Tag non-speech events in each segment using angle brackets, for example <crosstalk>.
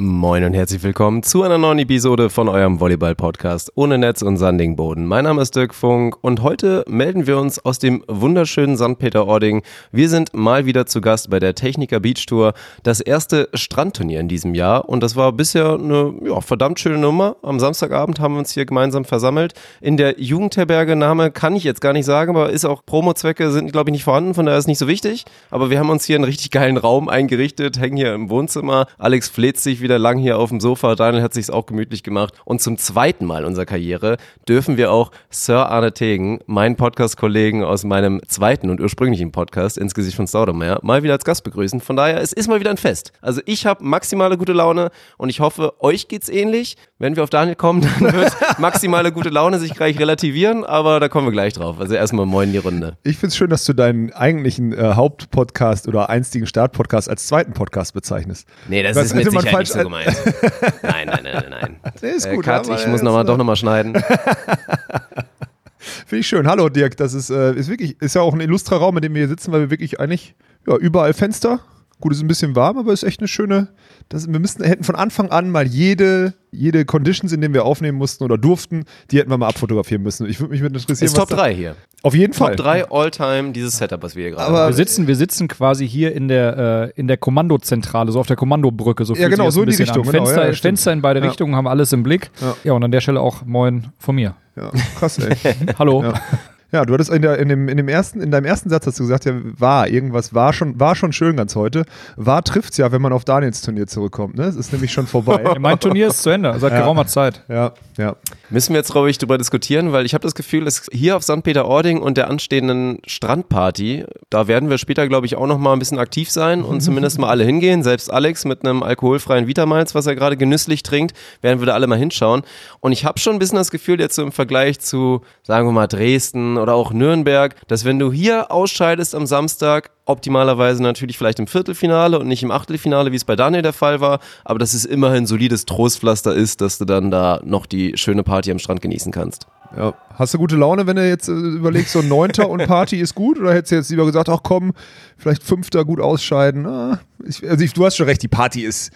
Moin und herzlich willkommen zu einer neuen Episode von eurem Volleyball-Podcast ohne Netz und sandigen Boden. Mein Name ist Dirk Funk und heute melden wir uns aus dem wunderschönen St. Peter-Ording. Wir sind mal wieder zu Gast bei der Techniker Beach Tour, das erste Strandturnier in diesem Jahr und das war bisher eine ja, verdammt schöne Nummer. Am Samstagabend haben wir uns hier gemeinsam versammelt. In der Jugendherberge, Name kann ich jetzt gar nicht sagen, aber ist auch Promo-Zwecke sind glaube ich nicht vorhanden, von daher ist nicht so wichtig. Aber wir haben uns hier einen richtig geilen Raum eingerichtet, hängen hier im Wohnzimmer. Alex fläzt sich wieder lang hier auf dem Sofa. Daniel hat sich's auch gemütlich gemacht. Und zum zweiten Mal unserer Karriere dürfen wir auch Sir Arne Tegen, meinen Podcast-Kollegen aus meinem zweiten und ursprünglichen Podcast, ins Gesicht von Staudemeyer, mal wieder als Gast begrüßen. Von daher, es ist mal wieder ein Fest. Also ich habe maximale gute Laune und ich hoffe, euch geht's ähnlich. Wenn wir auf Daniel kommen, dann wird <laughs> maximale gute Laune sich gleich relativieren, aber da kommen wir gleich drauf. Also erstmal moin in die Runde. Ich finde es schön, dass du deinen eigentlichen äh, Hauptpodcast oder einstigen Startpodcast als zweiten Podcast bezeichnest. Nee, das Was ist mit hätte man falsch nicht so gemeint. <laughs> Nein, nein, nein, nein, nein. <laughs> Nee, ist Äh, gut, Cut, aber ich muss noch mal, äh, doch nochmal schneiden. <laughs> Finde ich schön. Hallo Dirk, das ist, äh, ist wirklich, ist ja auch ein illustrer Raum, in dem wir hier sitzen, weil wir wirklich eigentlich, ja, überall Fenster. Gut, es ist ein bisschen warm, aber es ist echt eine schöne. Das, wir müssten, hätten von Anfang an mal jede, jede Conditions, in denen wir aufnehmen mussten oder durften, die hätten wir mal abfotografieren müssen. Ich würde mich mit interessieren. Ist Top was da- 3 hier. Auf jeden Fall. Top 3 All-Time dieses Setup, was wir hier gerade Aber- haben. Wir sitzen, wir sitzen quasi hier in der, äh, in der Kommandozentrale, so auf der Kommandobrücke. So Ja, genau, so ein in die bisschen Richtung, An. genau, Fenster, ja. Fenster in beide Ja. Richtungen haben alles im Blick. Ja. Ja. und an der Stelle auch Moin von mir. Ja, krass, ey. <laughs> Hallo. Ja. Ja, du hattest in, der, in, dem, in, dem ersten, in deinem ersten Satz hast du gesagt, ja, war, irgendwas war schon, war schon schön ganz heute. War trifft's ja, wenn man auf Daniels Turnier zurückkommt, ne? Es ist nämlich schon vorbei. <laughs> Mein Turnier ist zu Ende, seit Ja. geraumer Zeit. ja, ja. Müssen wir jetzt, glaube ich, drüber diskutieren, weil ich habe das Gefühl, dass hier auf St. Peter-Ording und der anstehenden Strandparty, da werden wir später, glaube ich, auch noch mal ein bisschen aktiv sein und zumindest mal alle hingehen. Selbst Alex mit einem alkoholfreien Vitamalz, was er gerade genüsslich trinkt, werden wir da alle mal hinschauen. Und ich habe schon ein bisschen das Gefühl, jetzt so im Vergleich zu, sagen wir mal, Dresden oder auch Nürnberg, dass wenn du hier ausscheidest am Samstag, optimalerweise natürlich vielleicht im Viertelfinale und nicht im Achtelfinale, wie es bei Daniel der Fall war, aber dass es immerhin solides Trostpflaster ist, dass du dann da noch die schöne Party am Strand genießen kannst. ja. Hast du gute Laune, wenn du jetzt äh, überlegst, so Neunter und Party ist gut? Oder hättest du jetzt lieber gesagt, ach komm, vielleicht Fünfter gut ausscheiden? Ah, ich, also ich, du hast schon recht, die Party ist.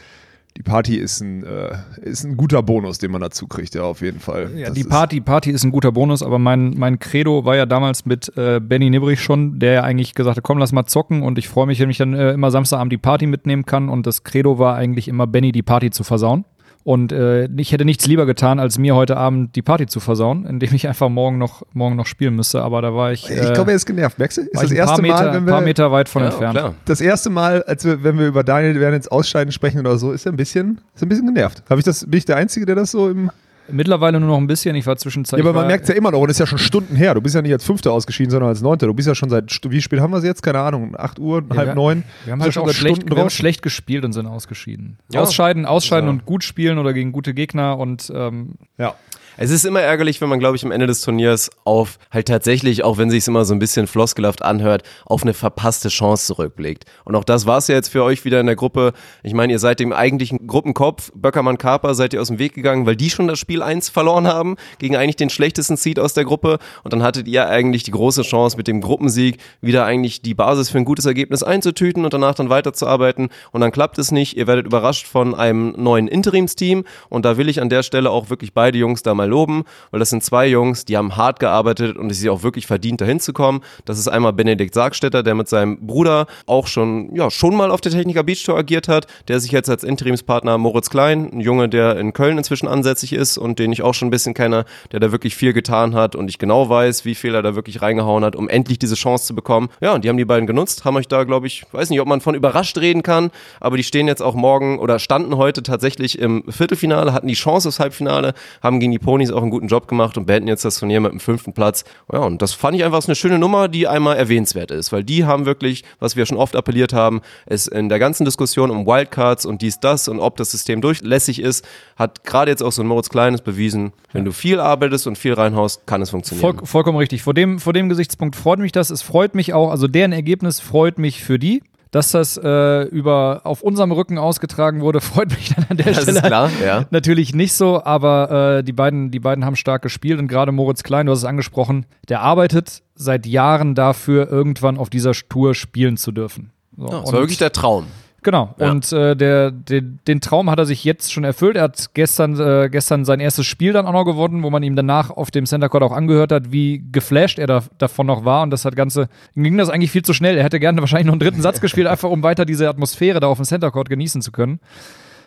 Die Party ist ein, äh, ist ein guter Bonus, den man dazu kriegt, ja, auf jeden Fall. Ja, Das die ist- Party, Party ist ein guter Bonus, aber mein, mein Credo war ja damals mit äh, Benny Nibrich schon, der ja eigentlich gesagt hat, komm, lass mal zocken und ich freue mich, wenn ich dann äh, immer Samstagabend die Party mitnehmen kann und das Credo war eigentlich immer, Benny die Party zu versauen. Und äh, ich hätte nichts lieber getan, als mir heute Abend die Party zu versauen, indem ich einfach morgen noch, morgen noch spielen müsste. Aber da war ich, äh, Ich glaube, er ist genervt. Merkst du? Ist das ein paar erste Meter, Mal, wenn paar wir, Meter weit von Ja, entfernt. klar. das erste Mal, als wir, wenn wir über Daniel werden ins Ausscheiden sprechen oder so, ist er ein bisschen, ist er ein bisschen genervt. Habe ich das, bin ich der Einzige, der das so im. Mittlerweile nur noch ein bisschen. Ich war zwischenzeitlich. Ja, aber man merkt es ja immer noch und ist ja schon Stunden her. Du bist ja nicht als Fünfter ausgeschieden, sondern als Neunter. Du bist ja schon seit, wie spät haben wir es jetzt? Keine Ahnung, 8 Uhr, Ja, halb wir- neun. Wir haben halt ja auch schlecht, wir haben schlecht gespielt und sind ausgeschieden. Ja. Ausscheiden, ausscheiden Ja. und gut spielen oder gegen gute Gegner und ähm, Ja. Es ist immer ärgerlich, wenn man, glaube ich, am Ende des Turniers auf halt tatsächlich, auch wenn sich immer so ein bisschen floskelhaft anhört, auf eine verpasste Chance zurückblickt. Und auch das war es ja jetzt für euch wieder in der Gruppe. Ich meine, ihr seid dem eigentlichen Gruppenkopf, Böckermann Kaper, seid ihr aus dem Weg gegangen, weil die schon das Spiel 1 verloren haben, gegen eigentlich den schlechtesten Seed aus der Gruppe. Und dann hattet ihr eigentlich die große Chance, mit dem Gruppensieg wieder eigentlich die Basis für ein gutes Ergebnis einzutüten und danach dann weiterzuarbeiten. Und dann klappt es nicht. Ihr werdet überrascht von einem neuen Interimsteam. Und da will ich an der Stelle auch wirklich beide Jungs da mal loben, weil das sind zwei Jungs, die haben hart gearbeitet und es ist auch wirklich verdient, dahin zu kommen. Das ist einmal Benedikt Sargstetter, der mit seinem Bruder auch schon, ja, schon mal auf der Techniker Beach Tour agiert hat, der sich jetzt als Interimspartner Moritz Klein, ein Junge, der in Köln inzwischen ansässig ist und den ich auch schon ein bisschen kenne, der da wirklich viel getan hat und ich genau weiß, wie viel er da wirklich reingehauen hat, um endlich diese Chance zu bekommen. Ja, und die haben die beiden genutzt, haben euch da, glaube ich, weiß nicht, ob man von überrascht reden kann, aber die stehen jetzt auch morgen oder standen heute tatsächlich im Viertelfinale, hatten die Chance aufs Halbfinale, haben gegen die Ponys auch einen guten Job gemacht und beenden jetzt das Turnier mit dem fünften Platz. Ja, und das fand ich einfach eine schöne Nummer, die einmal erwähnenswert ist, weil die haben wirklich, was wir schon oft appelliert haben, es in der ganzen Diskussion um Wildcards und dies, das und ob das System durchlässig ist, hat gerade jetzt auch so ein Moritz Kleines bewiesen, wenn du viel arbeitest und viel reinhaust, kann es funktionieren. Voll, vollkommen richtig. Vor dem, vor dem Gesichtspunkt freut mich das. Es freut mich auch, also deren Ergebnis freut mich für die. Dass das äh, über auf unserem Rücken ausgetragen wurde, <laughs> freut mich dann an der Das Stelle ist klar, ja. natürlich nicht so, aber äh, die, beiden, die beiden haben stark gespielt und gerade Moritz Klein, du hast es angesprochen, der arbeitet seit Jahren dafür, irgendwann auf dieser Tour spielen zu dürfen. So, Ja, das war wirklich der Traum. Genau. Ja. Und äh, der, der, den Traum hat er sich jetzt schon erfüllt. Er hat gestern, äh, gestern sein erstes Spiel dann auch noch gewonnen, wo man ihm danach auf dem Center Court auch angehört hat, wie geflasht er da, davon noch war. Und das hat Ganze, ihm ging das eigentlich viel zu schnell. Er hätte gerne wahrscheinlich noch einen dritten Satz gespielt, <laughs> einfach um weiter diese Atmosphäre da auf dem Center Court genießen zu können.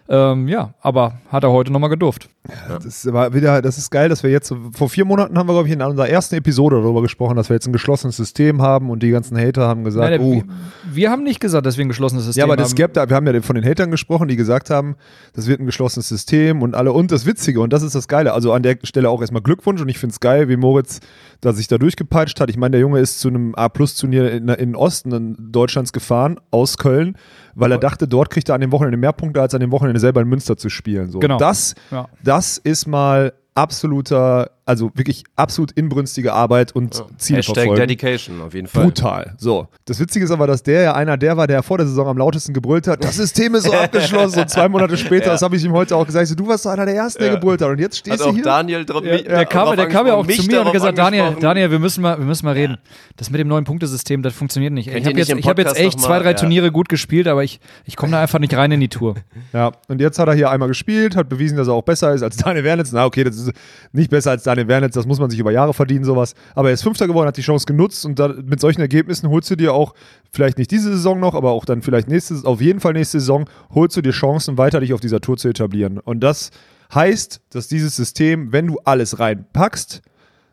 Ähm, ja, aber hat er heute nochmal gedurft. Das war wieder, das ist geil, dass wir jetzt, vor vier Monaten haben wir, glaube ich, in unserer ersten Episode darüber gesprochen, dass wir jetzt ein geschlossenes System haben und die ganzen Hater haben gesagt, Nein, oh. wir, wir haben nicht gesagt, dass wir ein geschlossenes System Ja, aber das haben. gibt, wir haben ja von den Hatern gesprochen, die gesagt haben, das wird ein geschlossenes System und alle. Und das Witzige, und das ist das Geile, also an der Stelle auch erstmal Glückwunsch und ich finde es geil, wie Moritz da sich da durchgepeitscht hat. Ich meine, der Junge ist zu einem A-Plus-Turnier in, in den Osten in Deutschlands gefahren, aus Köln, weil er dachte, dort kriegt er an dem Wochenende mehr Punkte, als an dem Wochenende selber in Münster zu spielen. So. Genau. Das, Ja. das ist mal absoluter, also wirklich absolut inbrünstige Arbeit und Ziele Hashtag verfolgen. Dedication auf jeden Fall. Brutal. So. Das Witzige ist aber, dass der ja einer der war, der vor der Saison am lautesten gebrüllt hat. Das System ist so <laughs> abgeschlossen. Und zwei Monate später, das habe ich ihm heute auch gesagt, ich so, du warst doch einer der Ersten, der gebrüllt hat. Und jetzt stehst du auch hier. Daniel Ja, mich- der, kam, der kam ja auch zu mich mir und hat gesagt, Daniel. Daniel, wir müssen mal, wir müssen mal reden. Das mit dem neuen Punktesystem, das funktioniert nicht. Könnt ich habe jetzt, ich hab jetzt echt zwei, drei ja. Turniere gut gespielt, aber ich, ich komme da einfach nicht rein in die Tour. Ja, und jetzt hat er hier einmal gespielt, hat bewiesen, dass er auch besser ist als Daniel Wernitz. Na, okay, das ist nicht besser als Daniel Wernitz, das muss man sich über Jahre verdienen, sowas. Aber er ist Fünfter geworden, hat die Chance genutzt und da, mit solchen Ergebnissen holst du dir auch, vielleicht nicht diese Saison noch, aber auch dann vielleicht nächste, auf jeden Fall nächste Saison, holst du dir Chancen, weiter dich auf dieser Tour zu etablieren. Und das heißt, dass dieses System, wenn du alles reinpackst,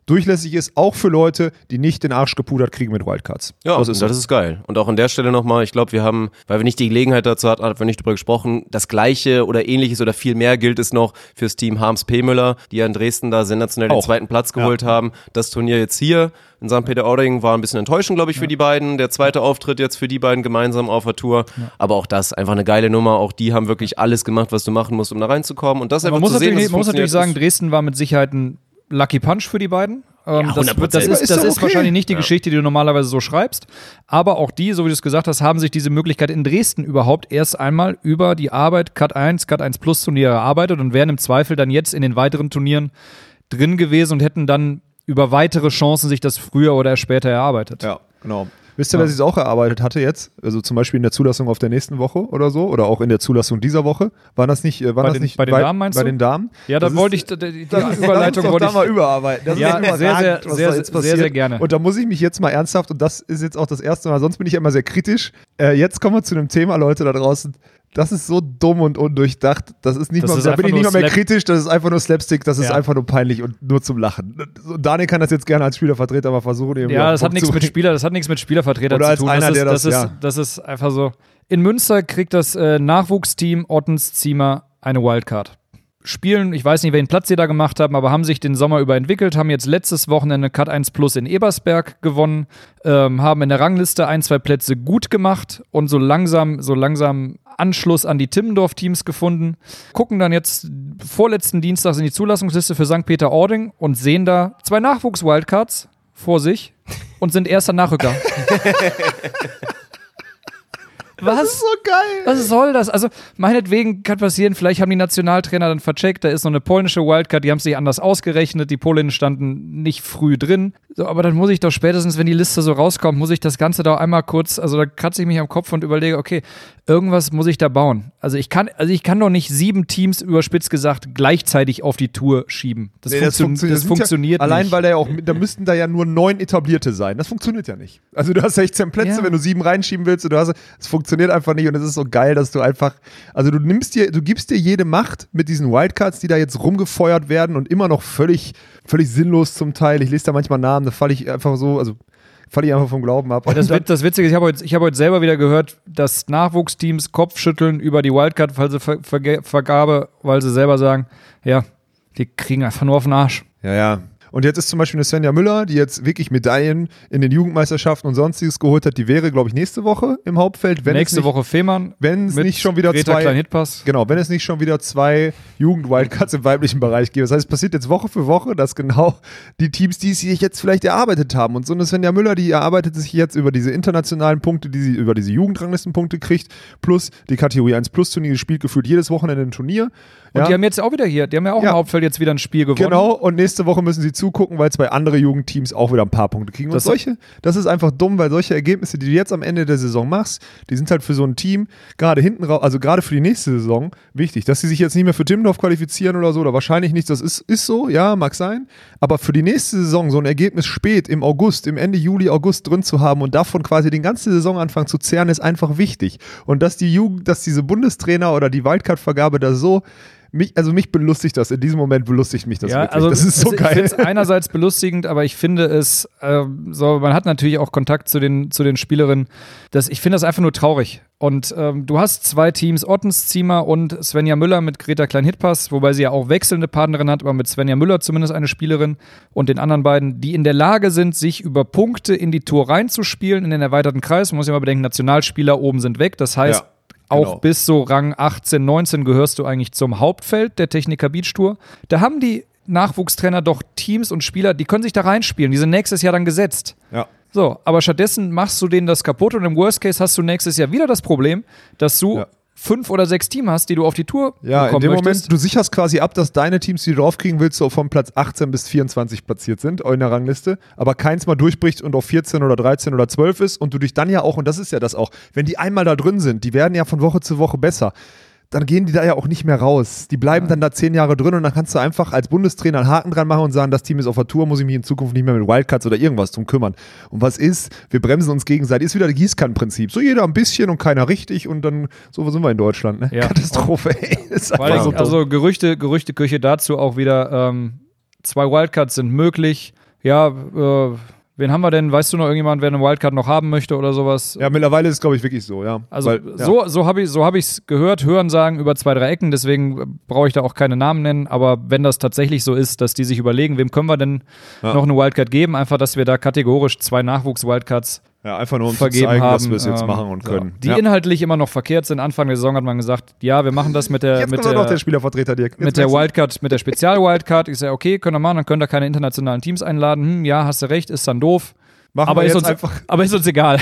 durchlässig ist, auch für Leute, die nicht den Arsch gepudert kriegen mit Wildcards. Ja, das ist das ist geil. Und auch an der Stelle nochmal, ich glaube, wir haben, weil wir nicht die Gelegenheit dazu hatten, haben wir nicht drüber gesprochen, das Gleiche oder Ähnliches oder viel mehr gilt es noch fürs Team Harms P. Müller, die ja in Dresden da sensationell den Auch. zweiten Platz geholt haben. Das Turnier jetzt hier in St. Peter-Ording war ein bisschen enttäuschend, glaube ich, für die beiden. Der zweite Auftritt jetzt für die beiden gemeinsam auf der Tour. Aber auch das, einfach eine geile Nummer. Auch die haben wirklich alles gemacht, was du machen musst, um da reinzukommen. Und das Man einfach muss zu sehen, man muss natürlich sagen, Dresden war mit Sicherheit ein Lucky Punch für die beiden. Ähm, Ja, das, wird- das 100%. ist, Ist das ist okay. wahrscheinlich nicht die Geschichte, die du normalerweise so schreibst. Aber auch die, so wie du es gesagt hast, haben sich diese Möglichkeit in Dresden überhaupt erst einmal über die Arbeit Cut 1, Cut 1 Plus Turniere erarbeitet und wären im Zweifel dann jetzt in den weiteren Turnieren drin gewesen und hätten dann über weitere Chancen sich das früher oder später erarbeitet. Ja, genau. Wisst ihr, wer sich auch erarbeitet hatte jetzt? Also zum Beispiel in der Zulassung auf der nächsten Woche oder so? Oder auch in der Zulassung dieser Woche? Waren das nicht, äh, waren Bei das den- nicht bei den Damen meinst bei du? den Damen? Ja, da wollte ich, die, die Das Überleitung wollte da ich. mal überarbeiten. Das Ja, ist sehr, sehr, da sehr, sehr, sehr gerne. Und da muss ich mich jetzt mal ernsthaft, und das ist jetzt auch das erste Mal, sonst bin ich ja immer sehr kritisch. Äh, jetzt kommen wir zu einem Thema, Leute da draußen. Das ist so dumm und undurchdacht. Das ist nicht Das mal, ist da bin ich nicht mal mehr kritisch, das ist einfach nur Slapstick, das ist Ja. einfach nur peinlich und nur zum Lachen. Daniel kann das jetzt gerne als Spielervertreter mal versuchen. Ja, das hat nichts mit. Spieler, das hat nichts mit Spielervertreter Oder zu tun. einer, das, ist, der das, das- ist, ja. das ist einfach so. In Münster kriegt das äh, Nachwuchsteam Ottens Ziemer eine Wildcard. Spielen, ich weiß nicht, welchen Platz sie da gemacht haben, aber haben sich den Sommer über entwickelt, haben jetzt letztes Wochenende Cut 1 Plus in Ebersberg gewonnen, ähm, haben in der Rangliste ein, zwei Plätze gut gemacht und so langsam, so langsam Anschluss an die Timmendorf-Teams gefunden. Gucken dann jetzt vorletzten Dienstag in die Zulassungsliste für St. Peter-Ording und sehen da zwei Nachwuchs-Wildcards vor sich und sind erster Nachrücker. <laughs> Was? So geil. Was soll das? Also, meinetwegen kann passieren, vielleicht haben die Nationaltrainer dann vercheckt, da ist noch eine polnische Wildcard, die haben sich anders ausgerechnet, die Polinnen standen nicht früh drin. So, aber dann muss ich doch spätestens, wenn die Liste so rauskommt, muss ich das Ganze da einmal kurz, also da kratze ich mich am Kopf und überlege, okay, irgendwas muss ich da bauen. Also ich kann, also ich kann doch nicht sieben Teams überspitzt gesagt gleichzeitig auf die Tour schieben. Das, Nee, funktio das sind funktioniert ja, Allein nicht. weil da ja auch, da müssten da ja nur neun etablierte sein. Das funktioniert ja nicht. Also du hast 16 Plätze, Ja. wenn du sieben reinschieben willst, und du hast, das funktioniert funktioniert einfach nicht und es ist so geil, dass du einfach, also du nimmst dir, du gibst dir jede Macht mit diesen Wildcards, die da jetzt rumgefeuert werden und immer noch völlig, völlig sinnlos zum Teil. Ich lese da manchmal Namen, da falle ich einfach so, also falle ich einfach vom Glauben ab. Ja, das, das Witzige ist, ich habe heute, ich hab heute selber wieder gehört, dass Nachwuchsteams Kopfschütteln über die Wildcard-Vergabe, weil sie selber sagen, ja, die kriegen einfach nur auf den Arsch. Ja, ja. Und jetzt ist zum Beispiel eine Svenja Müller, die jetzt wirklich Medaillen in den Jugendmeisterschaften und sonstiges geholt hat. Die wäre, glaube ich, nächste Woche im Hauptfeld. Wenn Nächste es nicht, Woche Fehmarn. wenn es nicht schon wieder Greta zwei, genau, wenn es nicht schon wieder zwei Jugend-Wildcards im weiblichen Bereich gibt. Das heißt, es passiert jetzt Woche für Woche, dass genau die Teams, die sich jetzt vielleicht erarbeitet haben. Und so eine Svenja Müller, die erarbeitet sich jetzt über diese internationalen Punkte, die sie über diese Jugendranglistenpunkte kriegt, plus die Kategorie 1 Plus Turnier, spielt gefühlt jedes Wochenende ein Turnier. Und Ja. die haben jetzt auch wieder hier, die haben ja auch Ja. im Hauptfeld jetzt wieder ein Spiel gewonnen. Genau, und nächste Woche müssen sie zugucken, weil zwei andere Jugendteams auch wieder ein paar Punkte kriegen. Und Das- solche, das ist einfach dumm, weil solche Ergebnisse, die du jetzt am Ende der Saison machst, die sind halt für so ein Team, gerade hinten raus, also gerade für die nächste Saison, wichtig. Dass sie sich jetzt nicht mehr für Timmendorf qualifizieren oder so, oder wahrscheinlich nicht, das ist, ist so, ja, mag sein. Aber für die nächste Saison so ein Ergebnis spät im August, im Ende Juli, August drin zu haben und davon quasi den ganzen Saisonanfang zu zehren, ist einfach wichtig. Und dass die Jugend, dass diese Bundestrainer oder die Wildcard-Vergabe da so mich, also mich belustigt das, in diesem Moment belustigt mich das ja, wirklich. also das ist so es- Ich geil. finde es einerseits belustigend, aber ich finde es, ähm, so, man hat natürlich auch Kontakt zu den, zu den Spielerinnen. Das, ich finde das einfach nur traurig. Und ähm, du hast zwei Teams, Ottens Ziemer und Svenja Müller mit Greta Klein-Hitpass, wobei sie ja auch wechselnde Partnerin hat, aber mit Svenja Müller zumindest eine Spielerin und den anderen beiden, die in der Lage sind, sich über Punkte in die Tour reinzuspielen, in den erweiterten Kreis. Man muss ja mal bedenken, Nationalspieler oben sind weg. Das heißt, Ja. Auch Genau. bis so Rang 18, 19 gehörst du eigentlich zum Hauptfeld der Techniker Beach Tour. Da haben die Nachwuchstrainer doch Teams und Spieler, die können sich da reinspielen. Die sind nächstes Jahr dann gesetzt. Ja. So, aber stattdessen machst du denen das kaputt und im Worst Case hast du nächstes Jahr wieder das Problem, dass du Ja. Fünf oder sechs Teams hast, die du auf die Tour Ja, in bekommen dem möchtest. Moment, du sicherst quasi ab, dass deine Teams, die du draufkriegen willst, so von Platz 18 bis 24 platziert sind in der Rangliste, aber keins mal durchbricht und auf 14 oder 13 oder 12 ist und du dich dann ja auch, und das ist ja das auch, wenn die einmal da drin sind, die werden ja von Woche zu Woche besser. Dann gehen die da ja auch nicht mehr raus. Die bleiben dann da zehn Jahre drin und dann kannst du einfach als Bundestrainer einen Haken dran machen und sagen, das Team ist auf der Tour, muss ich mich in Zukunft nicht mehr mit Wildcards oder irgendwas drum kümmern. Und was ist? Wir bremsen uns gegenseitig. Ist wieder das Gießkannenprinzip. So jeder ein bisschen und keiner richtig und dann, so sind wir in Deutschland. Ne? Ja. Katastrophe, ey. <laughs> Ist so also Gerüchte, Gerüchteküche dazu auch wieder, ähm, zwei Wildcards sind möglich. Ja, äh, wen haben wir denn? Weißt du noch irgendjemand, wer eine Wildcard noch haben möchte oder sowas? Ja, mittlerweile ist es, glaube ich, wirklich so, ja. Also Weil, ja. so, so habe ich so hab ich's gehört, hören sagen über zwei, drei Ecken, deswegen brauche ich da auch keine Namen nennen, aber wenn das tatsächlich so ist, dass die sich überlegen, wem können wir denn Ja. noch eine Wildcard geben, einfach, dass wir da kategorisch zwei Nachwuchs-Wildcards ja, einfach nur um zu vergeben zeigen, haben. dass wir es jetzt ähm, machen und können. Die ja. inhaltlich immer noch verkehrt sind. Anfang der Saison hat man gesagt, ja, wir machen das mit der, Jetzt mit kommt noch der, der Spielervertreter Dirk. Jetzt mit der Wildcard, mit der Spezial-Wildcard. Ich sage, okay, können wir machen, dann können da keine internationalen Teams einladen. Hm, ja, hast du recht, ist dann doof. Machen, Aber wir ist, uns, einfach, aber ist uns egal.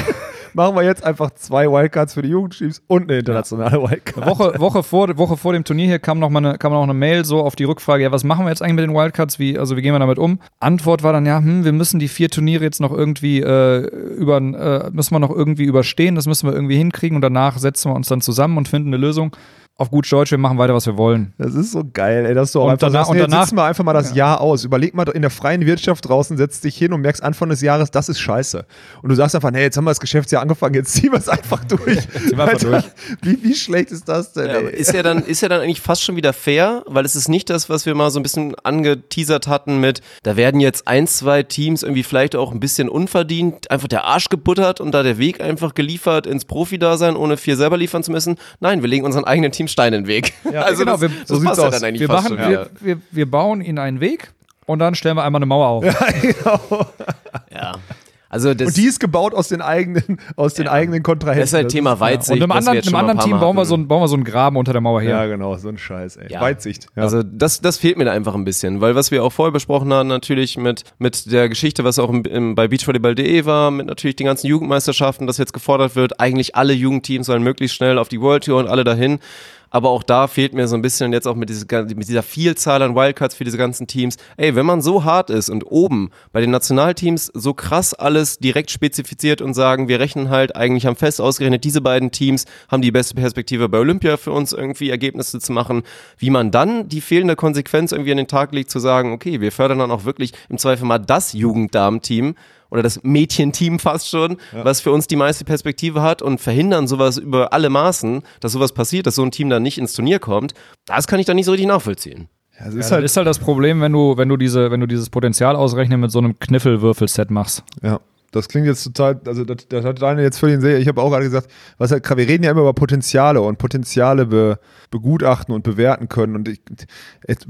Machen wir jetzt einfach zwei Wildcards für die Jugendteams und eine internationale Wildcard. Woche, Woche, vor, Woche vor dem Turnier hier kam noch mal eine, kam noch eine Mail so auf die Rückfrage, ja, was machen wir jetzt eigentlich mit den Wildcards? Wie, also wie gehen wir damit um? Antwort war dann, ja, hm, wir müssen die vier Turniere jetzt noch irgendwie äh, über, äh, müssen wir noch irgendwie überstehen, das müssen wir irgendwie hinkriegen und danach setzen wir uns dann zusammen und finden eine Lösung. Auf gut Deutsch, wir machen weiter, was wir wollen. Das ist so geil, ey, dass du auch Und einfach danach- sagst, und nee, jetzt danach- sitzen wir einfach mal das Jahr aus. Überleg mal in der freien Wirtschaft draußen, setzt dich hin und merkst Anfang des Jahres, das ist scheiße. Und du sagst einfach, nee, jetzt haben wir das Geschäftsjahr angefangen, jetzt ziehen wir es einfach <laughs> durch. wir einfach durch. Wie, wie schlecht ist das denn, Ja, ist ja dann ist ja dann eigentlich fast schon wieder fair, weil es ist nicht das, was wir mal so ein bisschen angeteasert hatten mit, da werden jetzt ein, zwei Teams irgendwie vielleicht auch ein bisschen unverdient einfach der Arsch gebuttert und da der Weg einfach geliefert ins Profi-Dasein, ohne viel selber liefern zu müssen. Nein, wir legen unseren eigenen Team Stein in den Weg. Ja, <laughs> also genau, das, wir- das so passt sieht's ja aus. dann eigentlich Wir, fast machen, schon wir, wir, wir bauen ihnen einen Weg und dann stellen wir einmal eine Mauer auf. <laughs> Ja. Also das, Und die ist gebaut aus den eigenen, aus den eigenen Kontrahenten. das ist halt Thema Weitsicht. und im anderen, im anderen Team bauen wir, so einen, bauen wir so einen Graben unter der Mauer her. Ja, genau, so ein Scheiß, ey. Ja. Weitsicht. Ja. Also das, das fehlt mir da einfach ein bisschen, weil was wir auch vorher besprochen haben, natürlich mit, mit der Geschichte, was auch im, im, bei beachvolleyball.de war, mit natürlich den ganzen Jugendmeisterschaften, dass jetzt gefordert wird, eigentlich alle Jugendteams sollen möglichst schnell auf die World Tour und alle dahin. Aber auch da fehlt mir so ein bisschen jetzt auch mit, diese, mit dieser Vielzahl an Wildcards für diese ganzen Teams. Ey, wenn man so hart ist und oben bei den Nationalteams so krass alles direkt spezifiziert und sagen, wir rechnen halt eigentlich haben fest ausgerechnet, diese beiden Teams haben die beste Perspektive bei Olympia für uns irgendwie Ergebnisse zu machen, wie man dann die fehlende Konsequenz irgendwie an den Tag legt, zu sagen, okay, wir fördern dann auch wirklich im Zweifel mal das Jugenddamenteam oder das Mädchenteam fast schon, was für uns die meiste Perspektive hat und verhindern sowas über alle Maßen, dass sowas passiert, dass so ein Team dann nicht ins Turnier kommt. Das kann ich dann nicht so richtig nachvollziehen. Ja, Ja, ist das halt, ist halt das Problem, wenn du, wenn du diese, wenn du dieses Potenzial ausrechnen mit so einem Kniffelwürfelset machst. ja. Das klingt jetzt total, also das, das hat Daniel jetzt völlig sehr, ich habe auch gerade gesagt, was halt, wir reden ja immer über Potenziale und Potenziale be, begutachten und bewerten können und ich,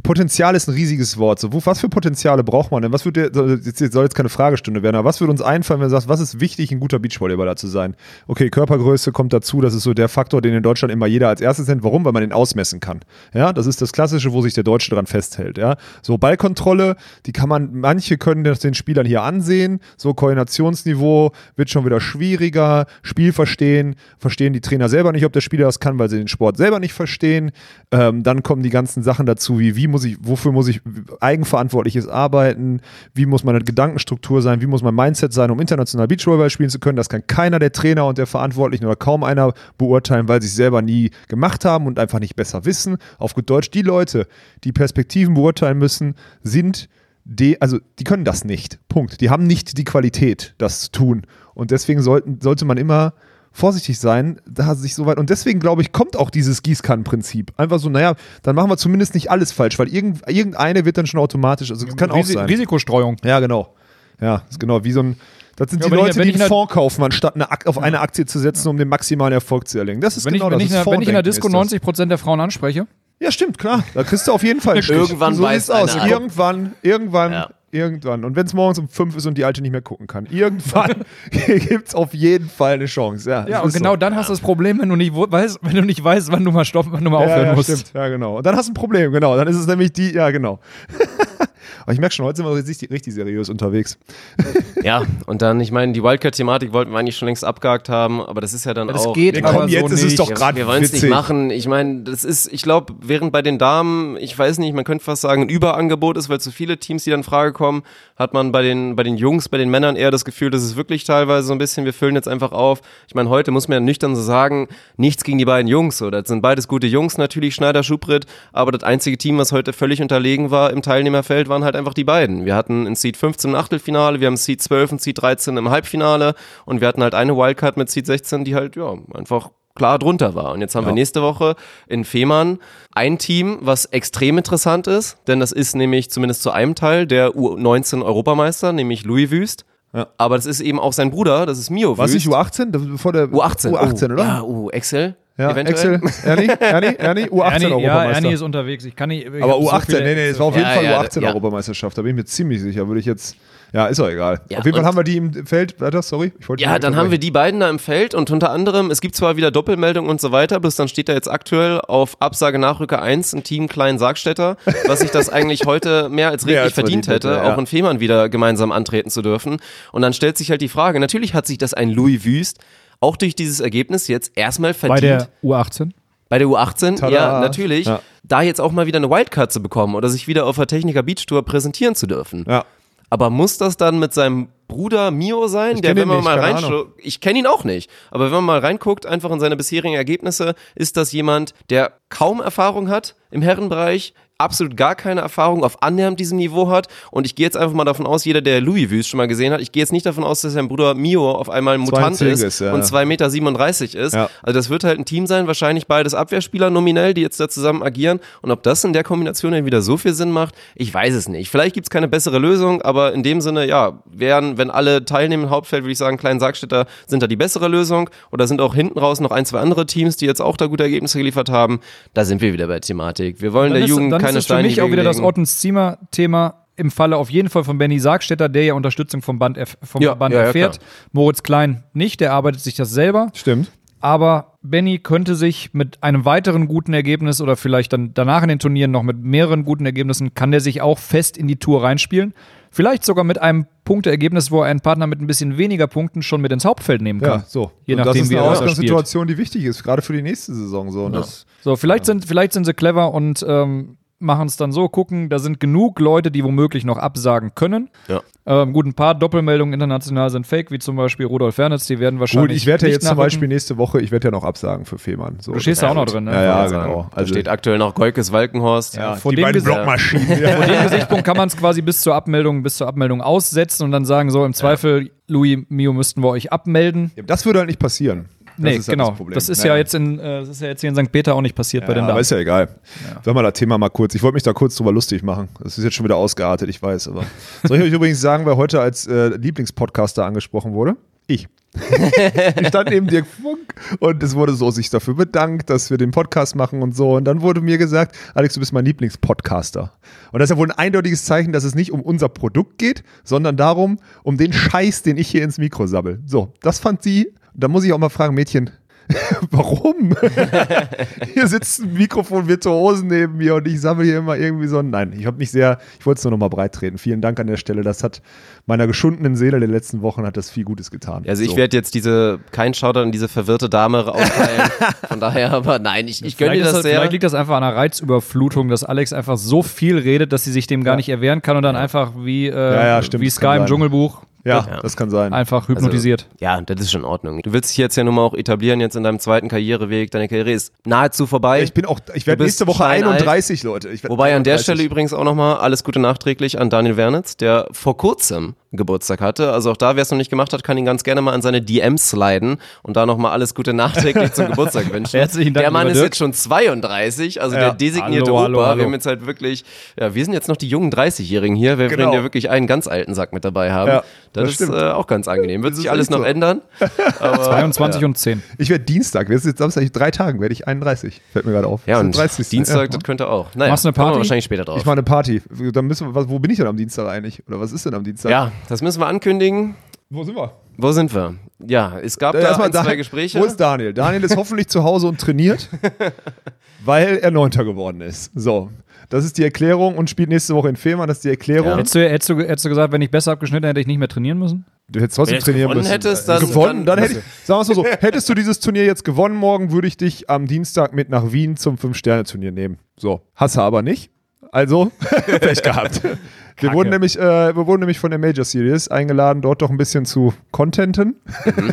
Potenzial ist ein riesiges Wort. So, wo, was für Potenziale braucht man denn? Was würde, jetzt, soll jetzt keine Fragestunde werden, aber was würde uns einfallen, wenn du sagst, was ist wichtig, ein guter Beachvolleyballer zu sein? Okay, Körpergröße kommt dazu, das ist so der Faktor, den in Deutschland immer jeder als erstes nennt. Warum? Weil man den ausmessen kann. Ja, das ist das Klassische, wo sich der Deutsche dran festhält. Ja, so Ballkontrolle, die kann man, manche können das den Spielern hier ansehen. So Koordinationsniveau wird schon wieder schwieriger. Spiel verstehen, verstehen die Trainer selber nicht, ob der Spieler das kann, weil sie den Sport selber nicht verstehen. Ähm, dann kommen die ganzen Sachen dazu, wie, wie muss ich, wofür muss ich eigenverantwortliches arbeiten, wie muss meine Gedankenstruktur sein, wie muss mein Mindset sein, um international Beachvolleyball spielen zu können. Das kann keiner der Trainer und der Verantwortlichen oder kaum einer beurteilen, weil sie es selber nie gemacht haben und einfach nicht besser wissen. Auf gut Deutsch, die Leute, die Perspektiven beurteilen müssen, sind die, also die können das nicht. Punkt. Die haben nicht die Qualität, das zu tun. Und deswegen sollten, sollte man immer vorsichtig sein, da sich so weit. Und deswegen, glaube ich, kommt auch dieses Gießkannenprinzip. Einfach so, naja, dann machen wir zumindest nicht alles falsch, weil irgend, irgendeine wird dann schon automatisch. Also das kann auch Risi sein. Risikostreuung. Ja, genau. Ja, ist genau wie so ein. Das sind Ja, die ich- Leute, die ich in einen Fonds kaufen, anstatt eine auf eine Aktie zu setzen, um den maximalen Erfolg zu erlangen. Das ist Wenn, genau ich, wenn, das. ich, der- wenn ich in der Disco ist das. 90 Prozent der Frauen anspreche, Ja, stimmt, klar. Da kriegst du auf jeden Fall einen <laughs> Stich. Irgendwann so weiß sieht's aus. einer. Irgendwann, irgendwann, Ja. irgendwann. Und wenn es morgens um fünf ist und die Alte nicht mehr gucken kann, irgendwann <laughs> gibt es auf jeden Fall eine Chance. Ja, ja, und genau so. dann hast du das Problem, wenn du nicht weißt, wenn du nicht weißt, wann du mal stoppen, wann du mal ja, aufhören ja, musst. Stimmt. Ja, genau. Und dann hast du ein Problem, genau. Dann ist es nämlich die, ja, genau. Aber ich merke schon, heute sind wir richtig, richtig seriös unterwegs. <laughs> Ja, und dann, ich meine, die Wildcard-Thematik wollten wir eigentlich schon längst abgehakt haben, aber das ist ja dann Das auch. geht Nee, aber komm, so jetzt ist es nicht. doch Wir, gerade wir wollen es nicht machen. Ich meine, das ist, ich glaube, während bei den Damen, ich weiß nicht, man könnte fast sagen, ein Überangebot ist, weil zu viele Teams, die dann in Frage kommen, hat man bei den, bei den Jungs, bei den Männern eher das Gefühl, dass es wirklich teilweise so ein bisschen, wir füllen jetzt einfach auf. Ich meine, heute muss man ja nüchtern so sagen, nichts gegen die beiden Jungs. So, das sind beides gute Jungs natürlich, Schneider, Schubrit, aber das einzige Team, was heute völlig unterlegen war im Teilnehmerfeld, waren halt einfach die beiden. Wir hatten in Seed 15 im Achtelfinale, wir haben Seed 12 und Seed 13 im Halbfinale und wir hatten halt eine Wildcard mit Seed 16, die halt, ja, einfach klar drunter war. Und jetzt haben wir nächste Woche in Fehmarn ein Team, was extrem interessant ist, denn das ist nämlich zumindest zu einem Teil der U19 Europameister, nämlich Louis Wüst. Ja. Aber das ist eben auch sein Bruder, das ist Mio Was Wüst. nicht U18? Das ist bevor der U18. U18, oh, oder? Ja, uh, Excel. Ja, eventuell. Excel. Ernie? <laughs> Ernie? Ernie? U18 Ernie, ja, Europameister. Ernie ist unterwegs. Ich kann nicht. ich Aber hab so U18, viele- nee, nee, es war auf jeden Ja, Fall ja, U18 ja. Europameisterschaft, da bin ich mir ziemlich sicher. Würde ich jetzt. Ja, ist auch egal. Ja, auf jeden Fall haben wir die im Feld. Weiter, sorry. Ich wollte Ja, dann haben wir die beiden da im Feld und unter anderem, es gibt zwar wieder Doppelmeldungen und so weiter, bis dann steht da jetzt aktuell auf Absage Nachrücker 1 ein Team Klein Sargstädter, was sich das <laughs> eigentlich heute mehr als als verdient hätte, hätte, ja. auch in Fehmarn wieder gemeinsam antreten zu dürfen. Und dann stellt sich halt die Frage, natürlich hat sich das ein Louis Wüst auch durch dieses Ergebnis jetzt erstmal verdient. Bei der U18. Bei der U18, Tada. ja, natürlich, Ja. da jetzt auch mal wieder eine Wildcard zu bekommen oder sich wieder auf der Techniker Beach Tour präsentieren zu dürfen. Ja. Aber muss das dann mit seinem Bruder Mio sein, Ich der, kenn wenn ihn man nicht, mal keine reinschaut, ich kenne ihn auch nicht, aber wenn man mal reinguckt, einfach in seine bisherigen Ergebnisse, ist das jemand, der kaum Erfahrung hat im Herrenbereich, absolut gar keine Erfahrung auf annähernd diesem Niveau hat und ich gehe jetzt einfach mal davon aus, jeder, der Louis Wüst schon mal gesehen hat, ich gehe jetzt nicht davon aus, dass sein Bruder Mio auf einmal ein Mutant 2,10 ist, ist, ja. und 2,37 Meter ist. Ja. Also das wird halt ein Team sein, wahrscheinlich beides Abwehrspieler nominell, die jetzt da zusammen agieren. Und ob das in der Kombination dann wieder so viel Sinn macht, ich weiß es nicht. Vielleicht gibt's keine bessere Lösung, aber in dem Sinne, ja, wären, wenn alle teilnehmen im Hauptfeld, würde ich sagen, Kleinen Sargstädter sind da die bessere Lösung. Oder sind auch hinten raus noch ein, zwei andere Teams, die jetzt auch da gute Ergebnisse geliefert haben. Da sind wir wieder bei Thematik. Wir wollen Dann der ist, Jugend keine ist es für Steine mich auch wieder das legen. Ottens-Ziemer-Thema im Falle auf jeden Fall von Benny Sargstetter, der ja Unterstützung vom Band, erf vom Ja, Band ja, ja, erfährt. klar. Moritz Klein nicht, der arbeitet sich das selber. Stimmt. Aber Benny könnte sich mit einem weiteren guten Ergebnis oder vielleicht dann danach in den Turnieren noch mit mehreren guten Ergebnissen, kann der sich auch fest in die Tour reinspielen. Vielleicht sogar mit einem Punkteergebnis, wo er einen Partner mit ein bisschen weniger Punkten schon mit ins Hauptfeld nehmen kann. Ja, so. Je nachdem, das ist wie eine. Ausgangssituation, die wichtig ist, gerade für die nächste Saison. So. Und das, So, vielleicht, sind, vielleicht sind sie clever und ähm, machen es dann so, gucken, da sind genug Leute, die womöglich noch absagen können. Ja. Ähm, gut, ein paar Doppelmeldungen international sind fake, wie zum Beispiel Rudolf Fernitz, die werden wahrscheinlich. Gut, ich werde ja jetzt zum. Beispiel nächste Woche, ich werde ja noch absagen für Fehmarn. So, Du stehst da auch noch drin, ne? Ja, ja, Also, genau. Da steht aktuell noch Goikes Walkenhorst. ja, vor die dem beiden Gesicht- Blockmaschinen. <laughs> Vor Ja. dem Gesichtspunkt kann man es quasi bis zur Abmeldung, bis zur Abmeldung aussetzen und dann sagen, so im Zweifel, Louis Mio müssten wir euch abmelden. Das würde halt nicht passieren. Nee, ist halt genau. Das, Problem. Das ist Naja. ja jetzt in, äh, das ist ja jetzt hier in St. Peter auch nicht passiert bei den Ja, Damen. aber ist ja egal. Sag mal das Thema mal kurz. Ich wollte mich da kurz drüber lustig machen. Das ist jetzt schon wieder ausgeartet, ich weiß. Aber soll ich euch übrigens sagen, wer heute als äh, Lieblingspodcaster angesprochen wurde? Ich. ich stand neben Dirk Funk und es wurde so sich dafür bedankt, dass wir den Podcast machen und so. Und dann wurde mir gesagt, Alex, du bist mein Lieblingspodcaster. Und das ist ja wohl ein eindeutiges Zeichen, dass es nicht um unser Produkt geht, sondern darum, um den Scheiß, den ich hier ins Mikro sabbel. So, das fand sie. Da muss ich auch mal fragen, Mädchen, <laughs> warum? <laughs> hier sitzt ein Mikrofon Virtuosen neben mir und ich sammle hier immer irgendwie so. ein- Nein, ich habe mich sehr, ich wollte es nur noch mal breit treten. Vielen Dank an der Stelle. Das hat meiner geschundenen Seele der letzten Wochen hat das viel Gutes getan. Also ich So. werde jetzt diese, kein Shoutout an diese verwirrte Dame austeilen. <laughs> Von daher, aber nein, ich, ich gönne dir das das, vielleicht sehr. liegt das einfach an einer Reizüberflutung, dass Alex einfach so viel redet, dass sie sich dem gar Ja. nicht erwehren kann und dann einfach wie, äh, Ja, ja, stimmt, wie Sky im sein. Dschungelbuch ja, Ja. das kann sein. einfach hypnotisiert. Ja, das ist schon in Ordnung. Du willst dich jetzt ja nun mal auch etablieren jetzt in deinem zweiten Karriereweg. Deine Karriere ist nahezu vorbei. ich bin auch, ich werde nächste Woche steinalt. 31, Leute. Ich werd Wobei an der 31. Stelle übrigens auch nochmal alles Gute nachträglich an Daniel Wernitz, der vor kurzem Geburtstag hatte. Also auch da, wer es noch nicht gemacht hat, kann ihn ganz gerne mal an seine DMs sliden und da nochmal alles Gute nachträglich zum Geburtstag <laughs> wünschen. Herzlichen Dank, Der Mann ist Dirk. jetzt schon 32, also Ja. der designierte Hallo, Opa. hallo, hallo. Wir haben jetzt halt wirklich, ja, wir sind jetzt noch die jungen 30-Jährigen hier. Wir Genau. werden ja wirklich einen ganz alten Sack mit dabei haben. Ja, das, das ist äh, auch ganz angenehm. Wird Das sich alles noch so. ändern. <laughs> Aber, 22 und 10. Ich werde Dienstag, wir sind jetzt Samstag, in drei Tagen werde ich 31. Fällt mir gerade auf. Ja, Das ist und der 30. Dienstag, Ja. das könnte auch. Naja, Machst du eine Party? wahrscheinlich später drauf. Ich mache eine Party. Dann müssen wir, wo bin ich denn am Dienstag eigentlich? Oder was ist denn am Dienstag? ja, das müssen wir ankündigen. Wo sind wir? Wo sind wir? Ja, es gab Äh, da erstmal ein, zwei Gespräche. Wo ist Daniel? Daniel ist hoffentlich zu Hause und trainiert, <laughs> weil er Neunter geworden ist. So, das ist die Erklärung und spielt nächste Woche in Fehmarn. Das ist die Erklärung. Ja. Hättest, du, hättest, du, hättest du gesagt, wenn ich besser abgeschnitten hätte, hätte ich nicht mehr trainieren müssen? Du hättest trotzdem trainieren gewonnen müssen. hättest, dann- gewonnen, dann- dann, hätte ich, sagen wir es mal so, hättest du dieses Turnier jetzt gewonnen morgen, würde ich dich am Dienstag mit nach Wien zum Fünf-Sterne-Turnier nehmen. So, hast du aber nicht. Also, <laughs> Pech gehabt. <laughs> Wir wurden, nämlich, äh, wir wurden nämlich von der Major Series eingeladen, dort doch ein bisschen zu contenten